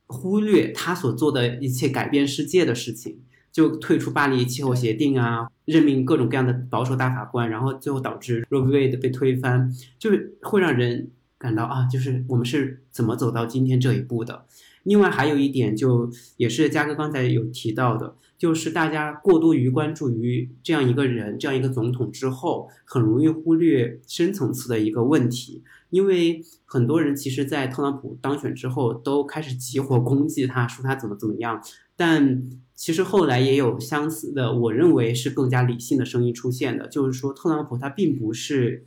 忽略他所做的一切改变世界的事情。就退出巴黎气候协定啊，任命各种各样的保守大法官，然后最后导致 Roe v. Wade 被推翻，就是会让人感到啊，就是我们是怎么走到今天这一步的。另外还有一点，就也是嘉哥刚才有提到的，就是大家过多于关注于这样一个人、这样一个总统之后，很容易忽略深层次的一个问题。因为很多人其实，在特朗普当选之后，都开始集火攻击他，说他怎么怎么样，但。其实后来也有相似的，我认为是更加理性的声音出现的，就是说特朗普他并不是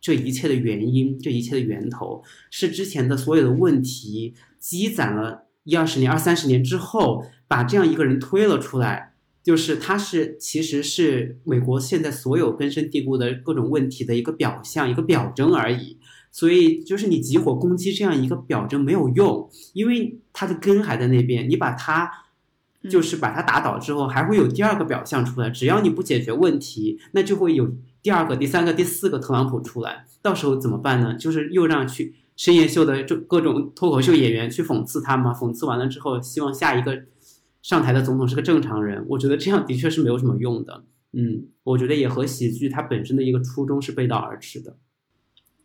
这一切的原因，这一切的源头是之前的所有的问题积攒了一二十年、二三十年之后，把这样一个人推了出来，就是他是其实是美国现在所有根深蒂固的各种问题的一个表象、一个表征而已。所以就是你集火攻击这样一个表征没有用，因为它的根还在那边，你把它。就是把它打倒之后，还会有第二个表象出来。只要你不解决问题，那就会有第二个、第三个、第四个特朗普出来。到时候怎么办呢？就是又让去深夜秀的这各种脱口秀演员去讽刺他嘛。讽刺完了之后，希望下一个上台的总统是个正常人。我觉得这样的确是没有什么用的。嗯，我觉得也和喜剧它本身的一个初衷是背道而驰的。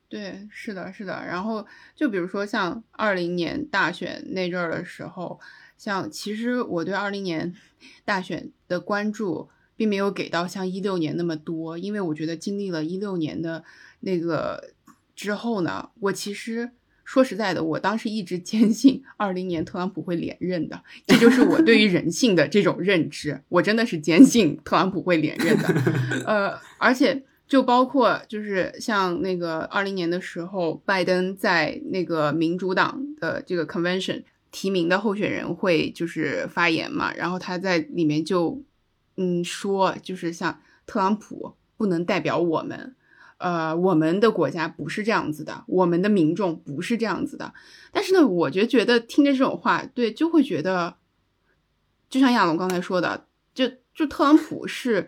对，是的，是的。然后就比如说像二零年大选那阵儿的时候。像其实我对二零年大选的关注并没有给到像一六年那么多，因为我觉得经历了一六年的那个之后呢，我其实说实在的，我当时一直 坚信二零年特朗普会连任的，这就是我对于人性的这种认知。我真的是坚信特朗普会连任的，呃，而且就包括就是像那个二零年的时候，拜登在那个民主党的这个 convention 提名的候选人会就是发言嘛，然后他在里面就嗯说，就是像特朗普不能代表我们。呃，我们的国家不是这样子的，我们的民众不是这样子的。但是呢，我就觉得听着这种话，对，就会觉得，就像亚龙刚才说的，就就特朗普是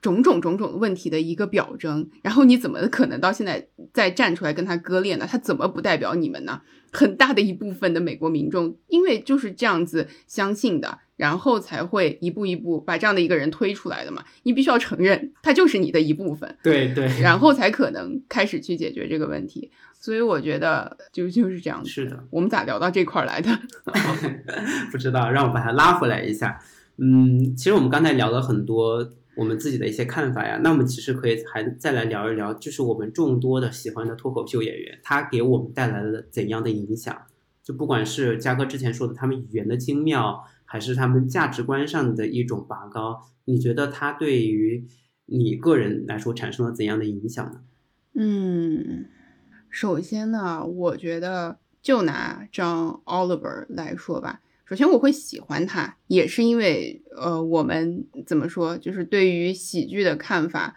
种种种种问题的一个表征。然后你怎么可能到现在再站出来跟他割裂呢？他怎么不代表你们呢？很大的一部分的美国民众，因为就是这样子相信的。然后才会一步一步把这样的一个人推出来的嘛？你必须要承认他就是你的一部分，对对，然后才可能开始去解决这个问题。所以我觉得就就是这样子。是的，我们咋聊到这块儿来的？不知道，让我把它拉回来一下。嗯，其实我们刚才聊了很多我们自己的一些看法呀，那我们其实可以还再来聊一聊，就是我们众多的喜欢的脱口秀演员，他给我们带来了怎样的影响？就不管是嘉哥之前说的他们语言的精妙。还是他们价值观上的一种拔高？你觉得他对于你个人来说产生了怎样的影响呢？嗯，首先呢，我觉得就拿 John Oliver 来说吧。首先，我会喜欢他，也是因为呃，我们怎么说，就是对于喜剧的看法，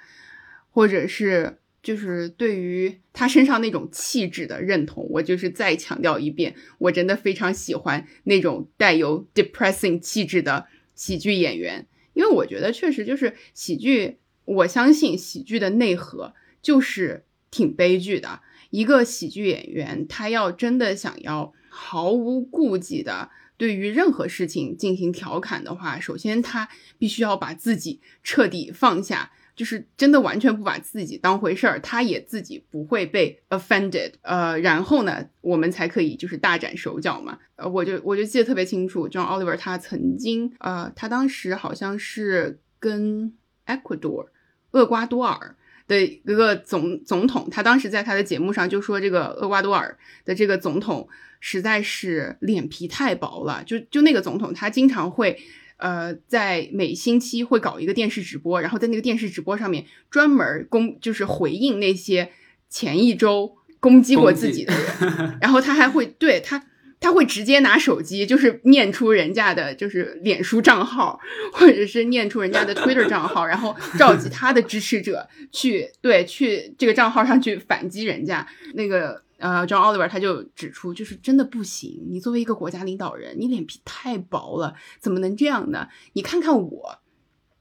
或者是。就是对于他身上那种气质的认同，我就是再强调一遍，我真的非常喜欢那种带有 depressing 气质的喜剧演员，因为我觉得确实就是喜剧，我相信喜剧的内核就是挺悲剧的。一个喜剧演员，他要真的想要毫无顾忌的对于任何事情进行调侃的话，首先他必须要把自己彻底放下。就是真的完全不把自己当回事儿，他也自己不会被 offended，呃，然后呢，我们才可以就是大展手脚嘛。呃，我就我就记得特别清楚，John Oliver 他曾经，呃，他当时好像是跟 Ecuador 厄瓜多尔的一个总总统，他当时在他的节目上就说，这个厄瓜多尔的这个总统实在是脸皮太薄了，就就那个总统他经常会。呃，在每星期会搞一个电视直播，然后在那个电视直播上面专门攻，就是回应那些前一周攻击过自己的人，然后他还会对他，他会直接拿手机就是念出人家的就是脸书账号，或者是念出人家的 Twitter 账号，然后召集他的支持者去对去这个账号上去反击人家那个。呃，John Oliver 他就指出，就是真的不行。你作为一个国家领导人，你脸皮太薄了，怎么能这样呢？你看看我，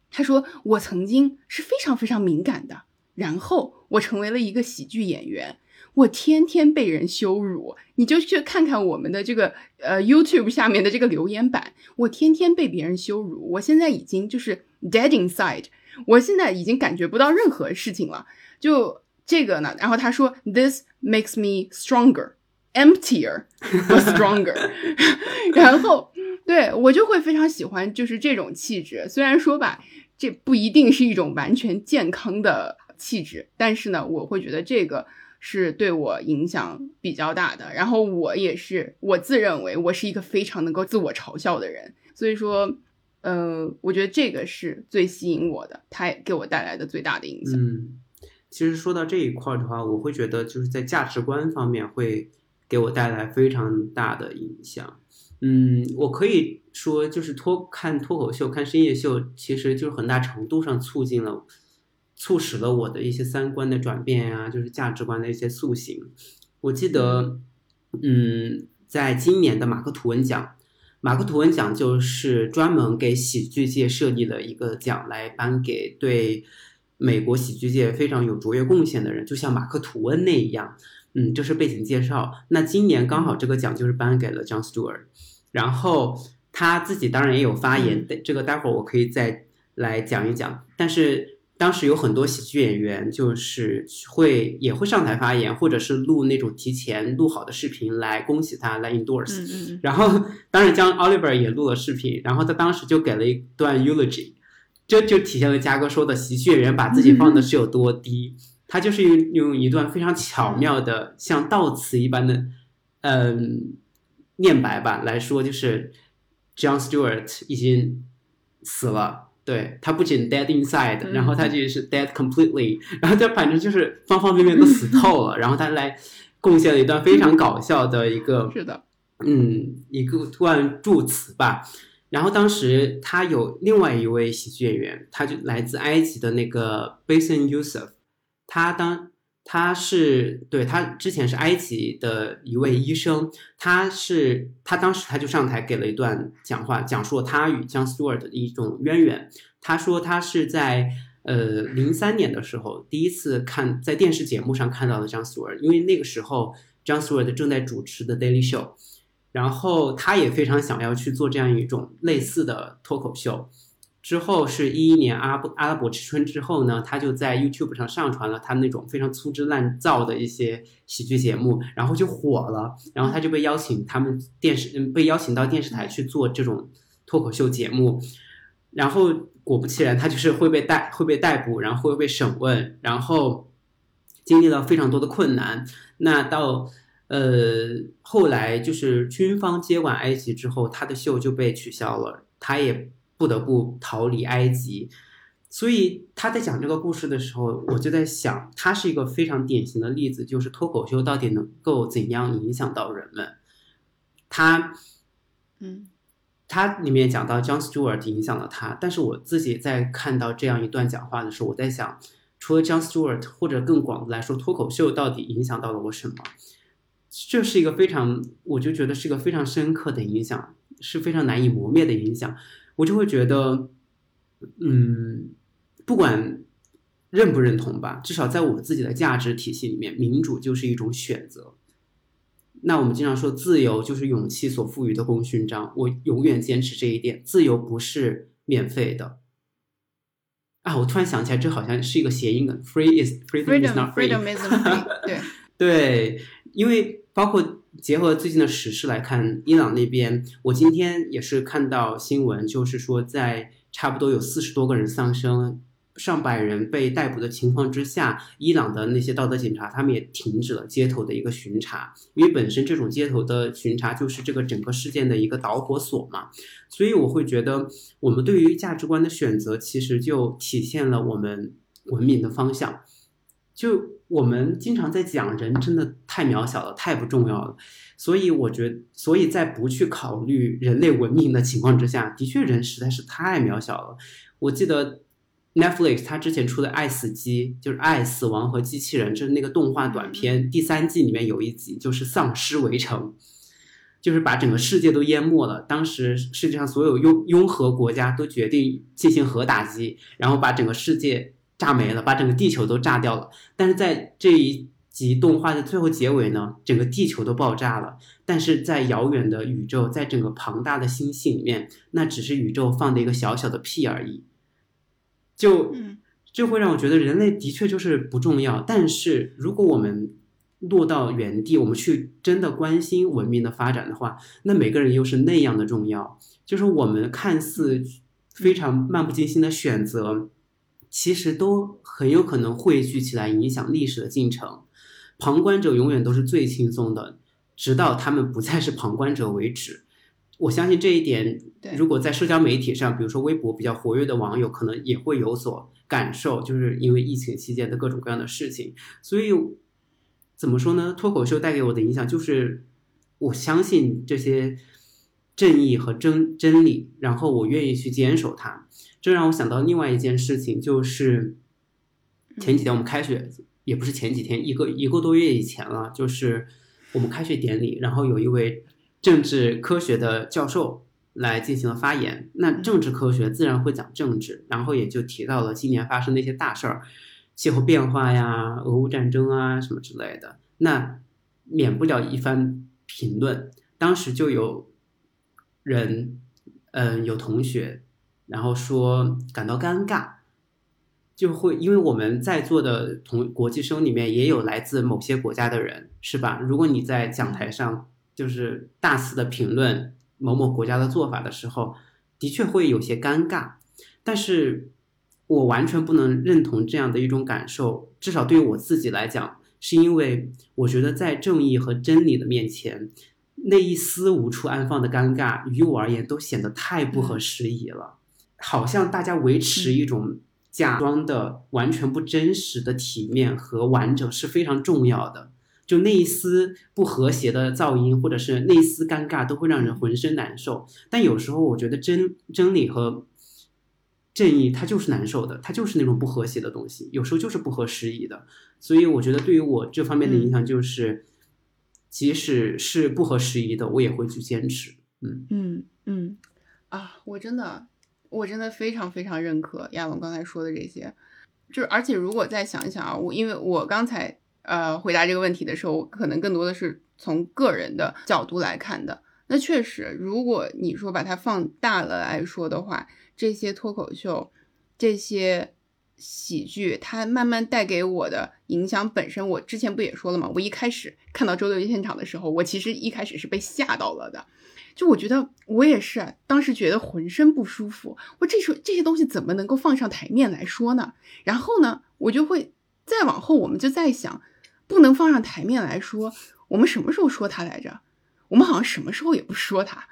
他说我曾经是非常非常敏感的，然后我成为了一个喜剧演员，我天天被人羞辱。你就去看看我们的这个呃 YouTube 下面的这个留言板，我天天被别人羞辱。我现在已经就是 dead inside，我现在已经感觉不到任何事情了，就。这个呢，然后他说，This makes me stronger, emptier, stronger。然后，对我就会非常喜欢，就是这种气质。虽然说吧，这不一定是一种完全健康的气质，但是呢，我会觉得这个是对我影响比较大的。然后我也是，我自认为我是一个非常能够自我嘲笑的人。所以说，嗯，我觉得这个是最吸引我的，它给我带来的最大的影响。嗯。其实说到这一块的话，我会觉得就是在价值观方面会给我带来非常大的影响。嗯，我可以说就是脱看脱口秀、看深夜秀，其实就是很大程度上促进了、促使了我的一些三观的转变啊，就是价值观的一些塑形。我记得，嗯，在今年的马克吐温奖，马克吐温奖就是专门给喜剧界设立了一个奖来颁给对。美国喜剧界非常有卓越贡献的人，就像马克·吐温那一样，嗯，这是背景介绍。那今年刚好这个奖就是颁给了 John Stewart，然后他自己当然也有发言，这个待会儿我可以再来讲一讲。但是当时有很多喜剧演员就是会也会上台发言，或者是录那种提前录好的视频来恭喜他来 endorse。然后当然将 Oliver 也录了视频，然后他当时就给了一段 eulogy。这就体现了嘉哥说的喜剧演员把自己放的是有多低。他就是用用一段非常巧妙的像悼词一般的嗯念白吧来说，就是 John Stewart 已经死了。对他不仅 dead inside，、嗯然后他就是 dead completely，然后他反正就是方方面面都死透了，然后他来贡献了一段非常搞笑的一个是的，嗯，一个段祝词吧。然后当时他有另外一位喜剧演员，他就来自埃及的那个 Basin Youssef，他当他是对他之前是埃及的一位医生，他是他当时他就上台给了一段讲话，讲述了他与 John Stewart 的一种渊源。他说他是在呃零三年的时候第一次看在电视节目上看到的 John Stewart，因为那个时候 John Stewart 正在主持的 Daily Show。然后他也非常想要去做这样一种类似的脱口秀。之后是一一年阿拉伯阿拉伯之春之后呢，他就在 YouTube 上上传了他那种非常粗制滥造的一些喜剧节目，然后就火了。然后他就被邀请他们电视嗯被邀请到电视台去做这种脱口秀节目。然后果不其然，他就是会被逮会被逮捕，然后会被审问，然后经历了非常多的困难。那到呃，后来就是军方接管埃及之后，他的秀就被取消了，他也不得不逃离埃及。所以他在讲这个故事的时候，我就在想，他是一个非常典型的例子，就是脱口秀到底能够怎样影响到人们。他嗯他里面讲到 John Stewart 影响了他，但是我自己在看到这样一段讲话的时候，我在想，除了 John Stewart，或者更广的来说，脱口秀到底影响到了我什么？这是一个非常，我就觉得是一个非常深刻的影响，是非常难以磨灭的影响。我就会觉得，嗯，不管认不认同吧，至少在我自己的价值体系里面，民主就是一种选择。那我们经常说，自由就是勇气所赋予的功勋章。我永远坚持这一点，自由不是免费的。啊，我突然想起来，这好像是一个谐音梗，free is freedom is not free，对，对，因为包括结合最近的时事来看，伊朗那边，我今天也是看到新闻，就是说在差不多有四十多个人丧生，上百人被逮捕的情况之下，伊朗的那些道德警察他们也停止了街头的一个巡查，因为本身这种街头的巡查就是这个整个事件的一个导火索嘛，所以我会觉得我们对于价值观的选择，其实就体现了我们文明的方向。就我们经常在讲人真的太渺小了，太不重要了，所以我觉得，所以在不去考虑人类文明的情况之下，的确人实在是太渺小了。我记得 Netflix 它之前出的《爱死机》，就是《爱死亡和机器人》，就是那个动画短片，第三季里面有一集就是丧尸围城。就是把整个世界都淹没了。当时世界上所有拥拥核国家都决定进行核打击，然后把整个世界炸没了，把整个地球都炸掉了。但是在这一集动画的最后结尾呢，整个地球都爆炸了。但是在遥远的宇宙，在整个庞大的星系里面，那只是宇宙放的一个小小的屁而已。就嗯就会让我觉得人类的确就是不重要。但是如果我们落到原地，我们去真的关心文明的发展的话，那每个人又是那样的重要。就是我们看似非常漫不经心的选择，其实都很有可能汇聚起来影响历史的进程。旁观者永远都是最轻松的，直到他们不再是旁观者为止。我相信这一点对，如果在社交媒体上，比如说微博比较活跃的网友，可能也会有所感受，就是因为疫情期间的各种各样的事情。所以怎么说呢？脱口秀带给我的影响就是，我相信这些正义和真真理，然后我愿意去坚守它。这让我想到另外一件事情，就是前几天我们开学，也不是前几天，一个一个多月以前了，就是我们开学典礼，然后有一位政治科学的教授来进行了发言。那政治科学自然会讲政治，然后也就提到了今年发生的一些大事儿，气候变化呀、俄乌战争啊什么之类的。那免不了一番评论。当时就有人，嗯、有同学，然后说感到尴尬，就会因为我们在座的同国际生里面也有来自某些国家的人，是吧？如果你在讲台上就是大肆的评论某某国家的做法的时候，的确会有些尴尬，但是我完全不能认同这样的一种感受，至少对于我自己来讲，是因为我觉得在正义和真理的面前，那一丝无处安放的尴尬，于我而言都显得太不合时宜了，好像大家维持一种假装的、完全不真实的体面和完整是非常重要的。就那一丝不和谐的噪音，或者是那一丝尴尬，都会让人浑身难受。但有时候，我觉得真真理和正义，它就是难受的，它就是那种不和谐的东西，有时候就是不合时宜的。所以，我觉得对于我这方面的影响，就是即使是不合时宜的，我也会去坚持。嗯嗯嗯，啊，我真的，我真的非常非常认可亚龙刚才说的这些。就是，而且如果再想一想啊，我因为我刚才。呃，回答这个问题的时候，可能更多的是从个人的角度来看的。那确实，如果你说把它放大了来说的话，这些脱口秀、这些喜剧，它慢慢带给我的影响本身，我之前不也说了吗？我一开始看到周六现场的时候，我其实一开始是被吓到了的。就我觉得我也是，当时觉得浑身不舒服。我这说这些东西怎么能够放上台面来说呢？然后呢，我就会再往后，我们就在想。不能放上台面来说，我们什么时候说他来着？我们好像什么时候也不说他，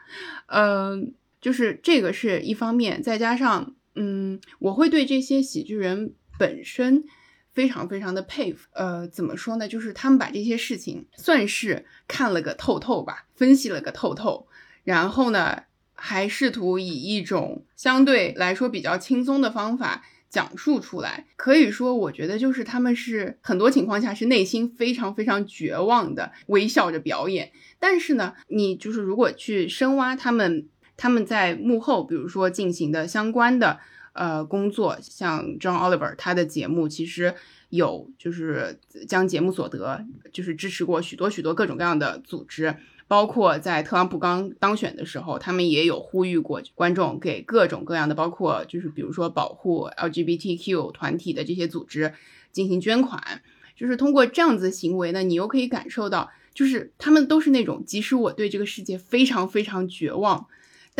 嗯，就是这个是一方面，再加上，嗯，我会对这些喜剧人本身非常非常的佩服，呃，怎么说呢？就是他们把这些事情算是看了个透透吧，分析了个透透，然后呢，还试图以一种相对来说比较轻松的方法。讲述出来，可以说，我觉得就是他们是很多情况下是内心非常非常绝望的，微笑着表演。但是呢，你就是如果去深挖他们他们在幕后，比如说进行的相关的呃工作，像 John Oliver 他的节目，其实有就是将节目所得就是支持过许多许多各种各样的组织。包括在特朗普刚当选的时候，他们也有呼吁过观众给各种各样的，包括就是比如说保护 LGBTQ 团体的这些组织进行捐款。就是通过这样子行为呢，你又可以感受到，就是他们都是那种，即使我对这个世界非常非常绝望，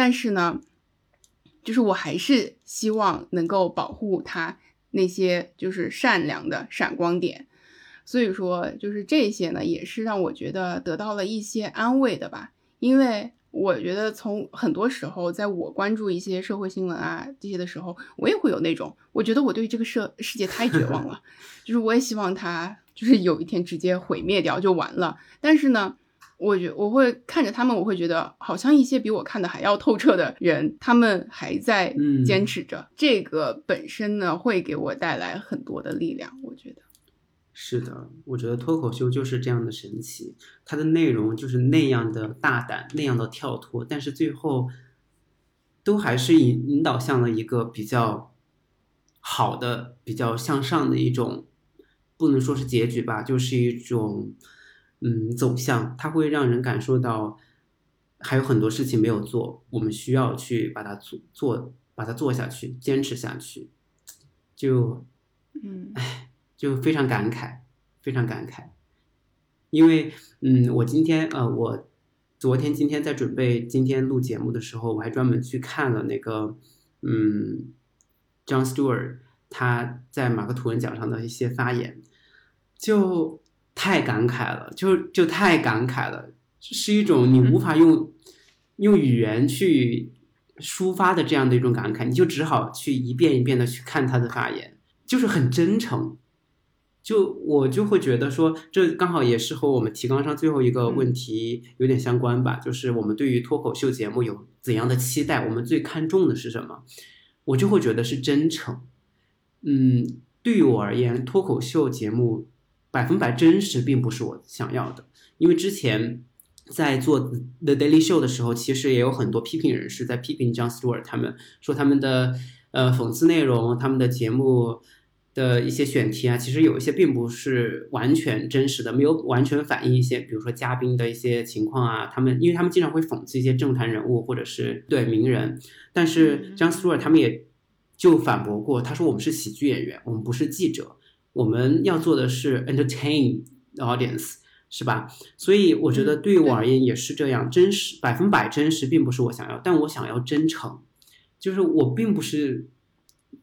但是呢，就是我还是希望能够保护他那些就是善良的闪光点。所以说，就是这些呢，也是让我觉得得到了一些安慰的吧。因为我觉得从很多时候，在我关注一些社会新闻啊这些的时候，我也会有那种，我觉得我对这个社世界太绝望了，就是我也希望他就是有一天直接毁灭掉就完了。但是呢，我觉我会看着他们，我会觉得好像一些比我看的还要透彻的人，他们还在坚持着。这个本身呢，会给我带来很多的力量，我觉得。是的，我觉得脱口秀就是这样的神奇，它的内容就是那样的大胆，那样的跳脱，但是最后都还是引引导向了一个比较好的、比较向上的一种，不能说是结局吧，就是一种嗯走向，它会让人感受到还有很多事情没有做，我们需要去把它做做，把它做下去，坚持下去，就嗯，唉。就非常感慨，非常感慨，因为，嗯，我今天，呃，我昨天、今天在准备今天录节目的时候，我还专门去看了那个，嗯，John Stewart 他在马克吐温奖上的一些发言，就太感慨了，就就太感慨了，是一种你无法用用语言去抒发的这样的一种感慨，你就只好去一遍一遍的去看他的发言，就是很真诚。就我就会觉得说，这刚好也是和我们提纲上最后一个问题有点相关吧。就是我们对于脱口秀节目有怎样的期待？我们最看重的是什么？我就会觉得是真诚。嗯，对于我而言，脱口秀节目百分百真实并不是我想要的。因为之前在做 The Daily Show 的时候，其实也有很多批评人士在批评 John Stewart，他们说他们的呃讽刺内容，他们的节目。的一些选题啊，其实有一些并不是完全真实的，没有完全反映一些，比如说嘉宾的一些情况啊。他们，因为他们经常会讽刺一些政坛人物或者是对名人，但是 John Stewart 他们也就反驳过，他说我们是喜剧演员，我们不是记者，我们要做的是 entertain audience，是吧？所以我觉得对于我而言也是这样，真实百分百真实并不是我想要，但我想要真诚，就是我并不是。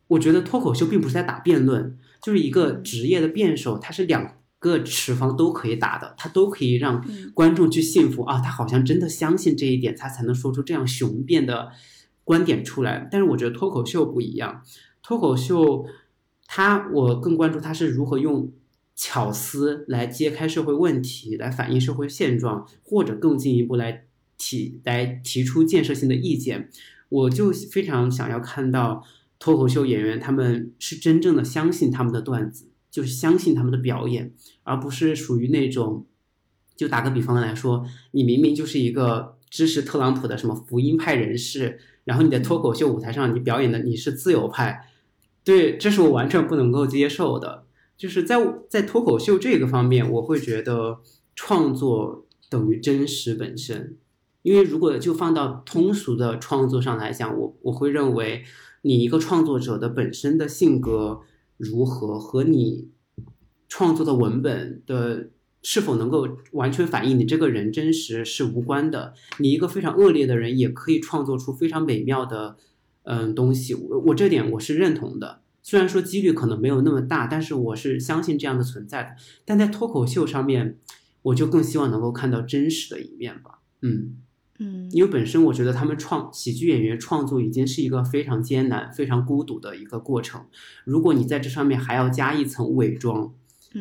我觉得脱口秀并不是在打辩论，就是一个职业的辩手，他是两个持方都可以打的，他都可以让嗯观众去信服啊，他好像真的相信这一点，他才能说出这样雄辩的观点出来。但是我觉得脱口秀不一样，脱口秀他我更关注他是如何用巧思来揭开社会问题，来反映社会现状，或者更进一步来提来提出建设性的意见。我就非常想要看到脱口秀演员他们是真正的相信他们的段子，就是相信他们的表演，而不是属于那种，就打个比方来说，你明明就是一个支持特朗普的什么福音派人士，然后你在脱口秀舞台上你表演的你是自由派，对，这是我完全不能够接受的。就是在在脱口秀这个方面，我会觉得创作等于真实本身。因为如果就放到通俗的创作上来讲，我我会认为你一个创作者的本身的性格如何和你创作的文本的是否能够完全反映你这个人真实是无关的。你一个非常恶劣的人也可以创作出非常美妙的嗯东西，我我这点我是认同的。虽然说几率可能没有那么大，但是我是相信这样的存在的。但在脱口秀上面，我就更希望能够看到真实的一面吧。嗯。嗯因为本身我觉得他们创喜剧演员创作已经是一个非常艰难、非常孤独的一个过程。如果你在这上面还要加一层伪装，嗯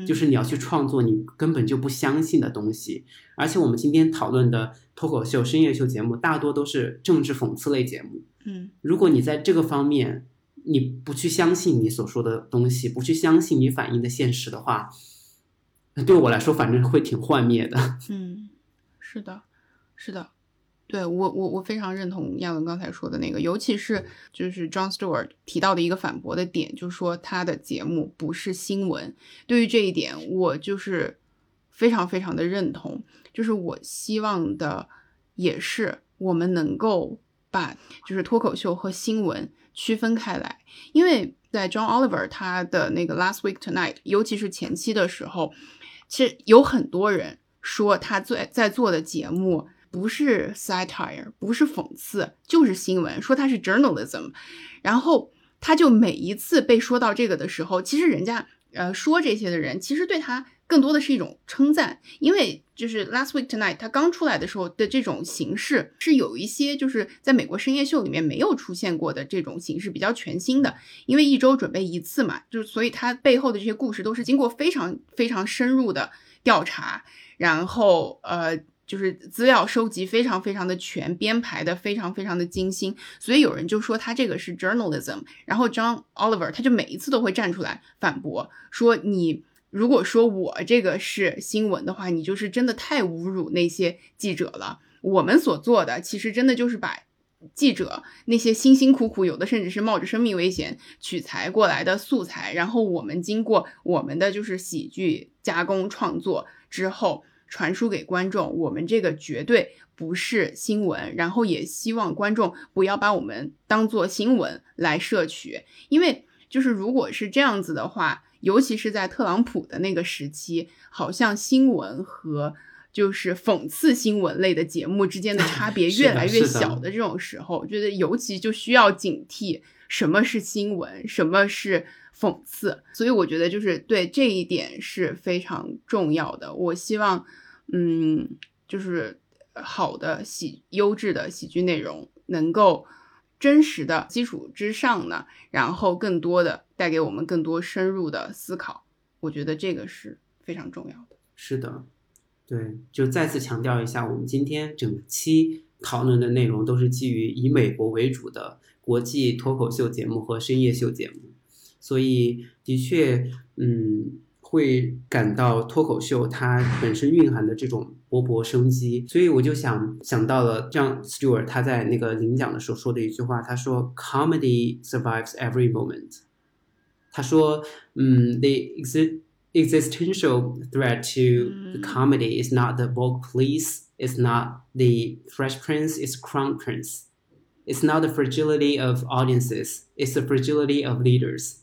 就是你要去创作你根本就不相信的东西。而且我们今天讨论的脱口秀、深夜秀节目，大多都是政治讽刺类节目。嗯如果你在这个方面你不去相信你所说的东西，不去相信你反映的现实的话，那对我来说反正会挺幻灭的。嗯，是的，是的，对我我我非常认同亚文刚才说的那个，尤其是就是 John Stewart 提到的一个反驳的点，就是说他的节目不是新闻。对于这一点，我就是非常非常的认同。就是我希望的也是我们能够把就是脱口秀和新闻区分开来，因为在 John Oliver 他的那个 Last Week Tonight，尤其是前期的时候，其实有很多人说他在在做的节目不是 satire，不是讽刺，就是新闻，说他是 journalism，然后他就每一次被说到这个的时候，其实人家呃说这些的人，其实对他更多的是一种称赞，因为就是 Last Week Tonight 它刚出来的时候的这种形式是有一些就是在美国深夜秀里面没有出现过的这种形式，比较全新的，因为一周准备一次嘛，就是所以它背后的这些故事都是经过非常非常深入的调查，然后呃。就是资料收集非常非常的全，编排的非常非常的精心，所以有人就说他这个是 journalism，然后 John Oliver 他就每一次都会站出来反驳，说你如果说我这个是新闻的话，你就是真的太侮辱那些记者了。我们所做的其实真的就是把记者那些辛辛苦苦，有的甚至是冒着生命危险取材过来的素材，然后我们经过我们的就是喜剧加工创作之后。传输给观众，我们这个绝对不是新闻，然后也希望观众不要把我们当做新闻来摄取，因为就是如果是这样子的话，尤其是在特朗普的那个时期，好像新闻和就是讽刺新闻类的节目之间的差别 越来越小的这种时候，我觉得尤其就需要警惕什么是新闻，什么是。讽刺，所以我觉得就是对这一点是非常重要的。我希望，嗯，就是好的喜优质的喜剧内容能够真实的基础之上呢，然后更多的带给我们更多深入的思考。我觉得这个是非常重要的。是的，对，就再次强调一下，我们今天整期讨论的内容都是基于以美国为主的国际脱口秀节目和深夜秀节目。所以，的确，嗯，会感到脱口秀它本身蕴含的这种勃勃生机。所以我就想想到了，像 Stewart 他在那个领奖的时候说的一句话，他说：“Comedy survives every moment。”他说：“嗯，the exi existential threat to the comedy is not the Vogue Police, it's not the Fresh Prince, it's Crown Prince.” It's not the fragility of audiences, it's the fragility of leaders.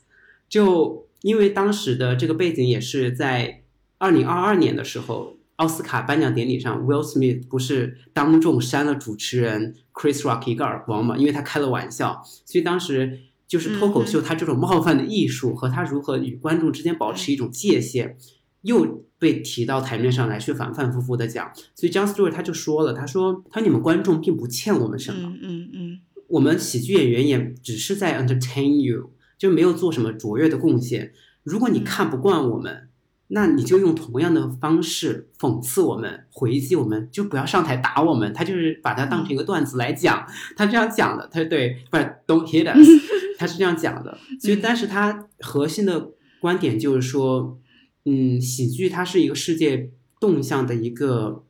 就因为当时的这个背景也是在二零二二年的时候，奥斯卡颁奖典礼上，Will Smith 不是当众扇了主持人 Chris Rock 一个耳光嘛？因为他开了玩笑，所以当时就是脱口秀他这种冒犯的艺术和他如何与观众之间保持一种界限，又被提到台面上来，去反反复复的讲。所以 John Stewart 他就说了，他说他说你们观众并不欠我们什么，嗯嗯，我们喜剧演员也只是在 entertain you，就没有做什么卓越的贡献。如果你看不惯我们，那你就用同样的方式讽刺我们、回击我们，就不要上台打我们。他就是把它当成一个段子来讲，他这样讲的。他对，不是 Don't hit us，他是这样讲的。所以，但是他核心的观点就是说，嗯，喜剧它是一个世界动向的一个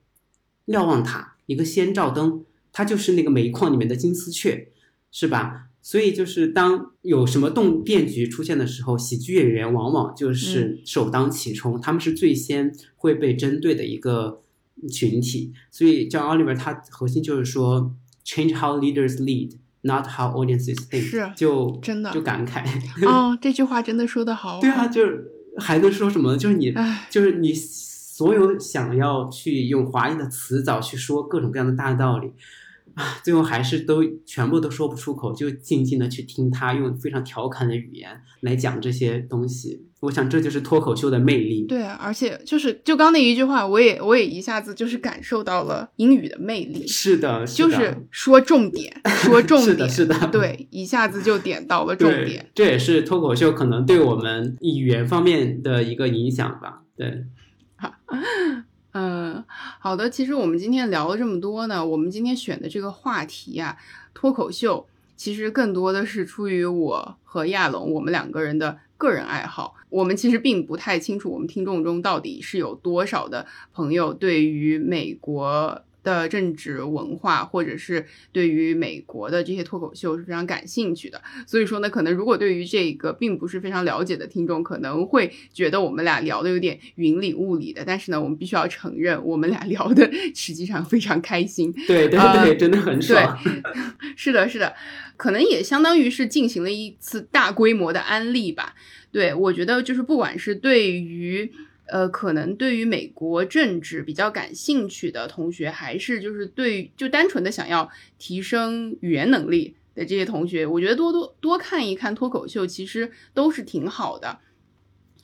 瞭望塔，一个先照灯，它就是那个煤矿里面的金丝雀，是吧？所以就是当有什么动变局出现的时候，喜剧演员往往就是首当其冲，他们是最先会被针对的一个群体。所以叫 Oliver，他核心就是说，change how leaders lead，not how audiences think。是就真的就感慨。哦，这句话真的说的好。对啊，就是还能说什么？就是你，就是你所有想要去用华丽的词藻去说各种各样的大道理。啊，最后还是都全部都说不出口，就静静的去听他用非常调侃的语言来讲这些东西。我想这就是脱口秀的魅力。对，而且就是就刚那一句话，我也我也一下子就是感受到了英语的魅力。是的，就是说重点，说 重点，是的，是的，对，一下子就点到了重点。这也是脱口秀可能对我们语言方面的一个影响吧。对，好。嗯，好的。其实我们今天聊了这么多呢，我们今天选的这个话题啊，脱口秀，其实更多的是出于我和亚龙我们两个人的个人爱好。我们其实并不太清楚，我们听众中到底是有多少的朋友对于美国。的政治文化，或者是对于美国的这些脱口秀是非常感兴趣的。所以说呢，可能如果对于这个并不是非常了解的听众，可能会觉得我们俩聊的有点云里雾里的。但是呢，我们必须要承认，我们俩聊的 实际上非常开心。对对对，真的很爽。是的，是的，可能也相当于是进行了一次大规模的安利吧。对我觉得，就是不管是对于。呃，可能对于美国政治比较感兴趣的同学，还是就是对就单纯的想要提升语言能力的这些同学，我觉得多多多看一看脱口秀，其实都是挺好的。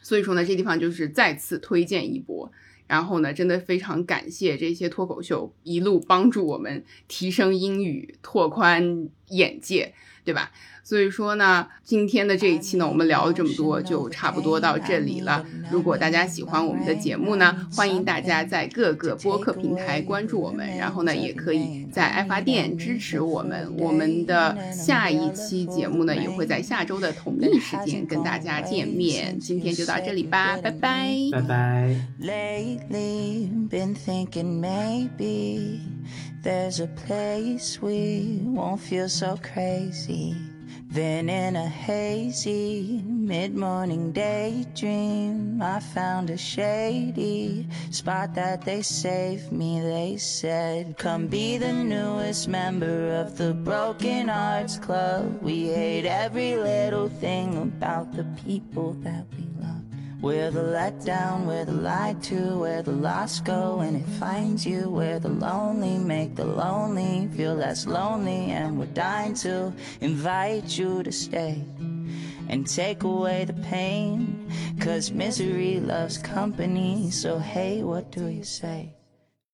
所以说呢，这地方就是再次推荐一波。然后呢，真的非常感谢这些脱口秀一路帮助我们提升英语、拓宽眼界，对吧？所以说呢，今天的这一期呢，我们聊了这么多，就差不多到这里了。如果大家喜欢我们的节目呢，欢迎大家在各个播客平台关注我们，然后呢，也可以在爱发电支持我们。我们的下一期节目呢，也会在下周的同一时间跟大家见面。今天就到这里吧，拜拜，拜拜。Then in a hazy mid-morning daydream I found a shady spot that they saved me. They said come be the newest member of the Broken Arts Club. We hate every little thing about the people that we where the let down, where the lied to, where the lost go and it finds you. Where the lonely make the lonely feel less lonely. And we're dying to invite you to stay and take away the pain. Cause misery loves company. So hey, what do you say?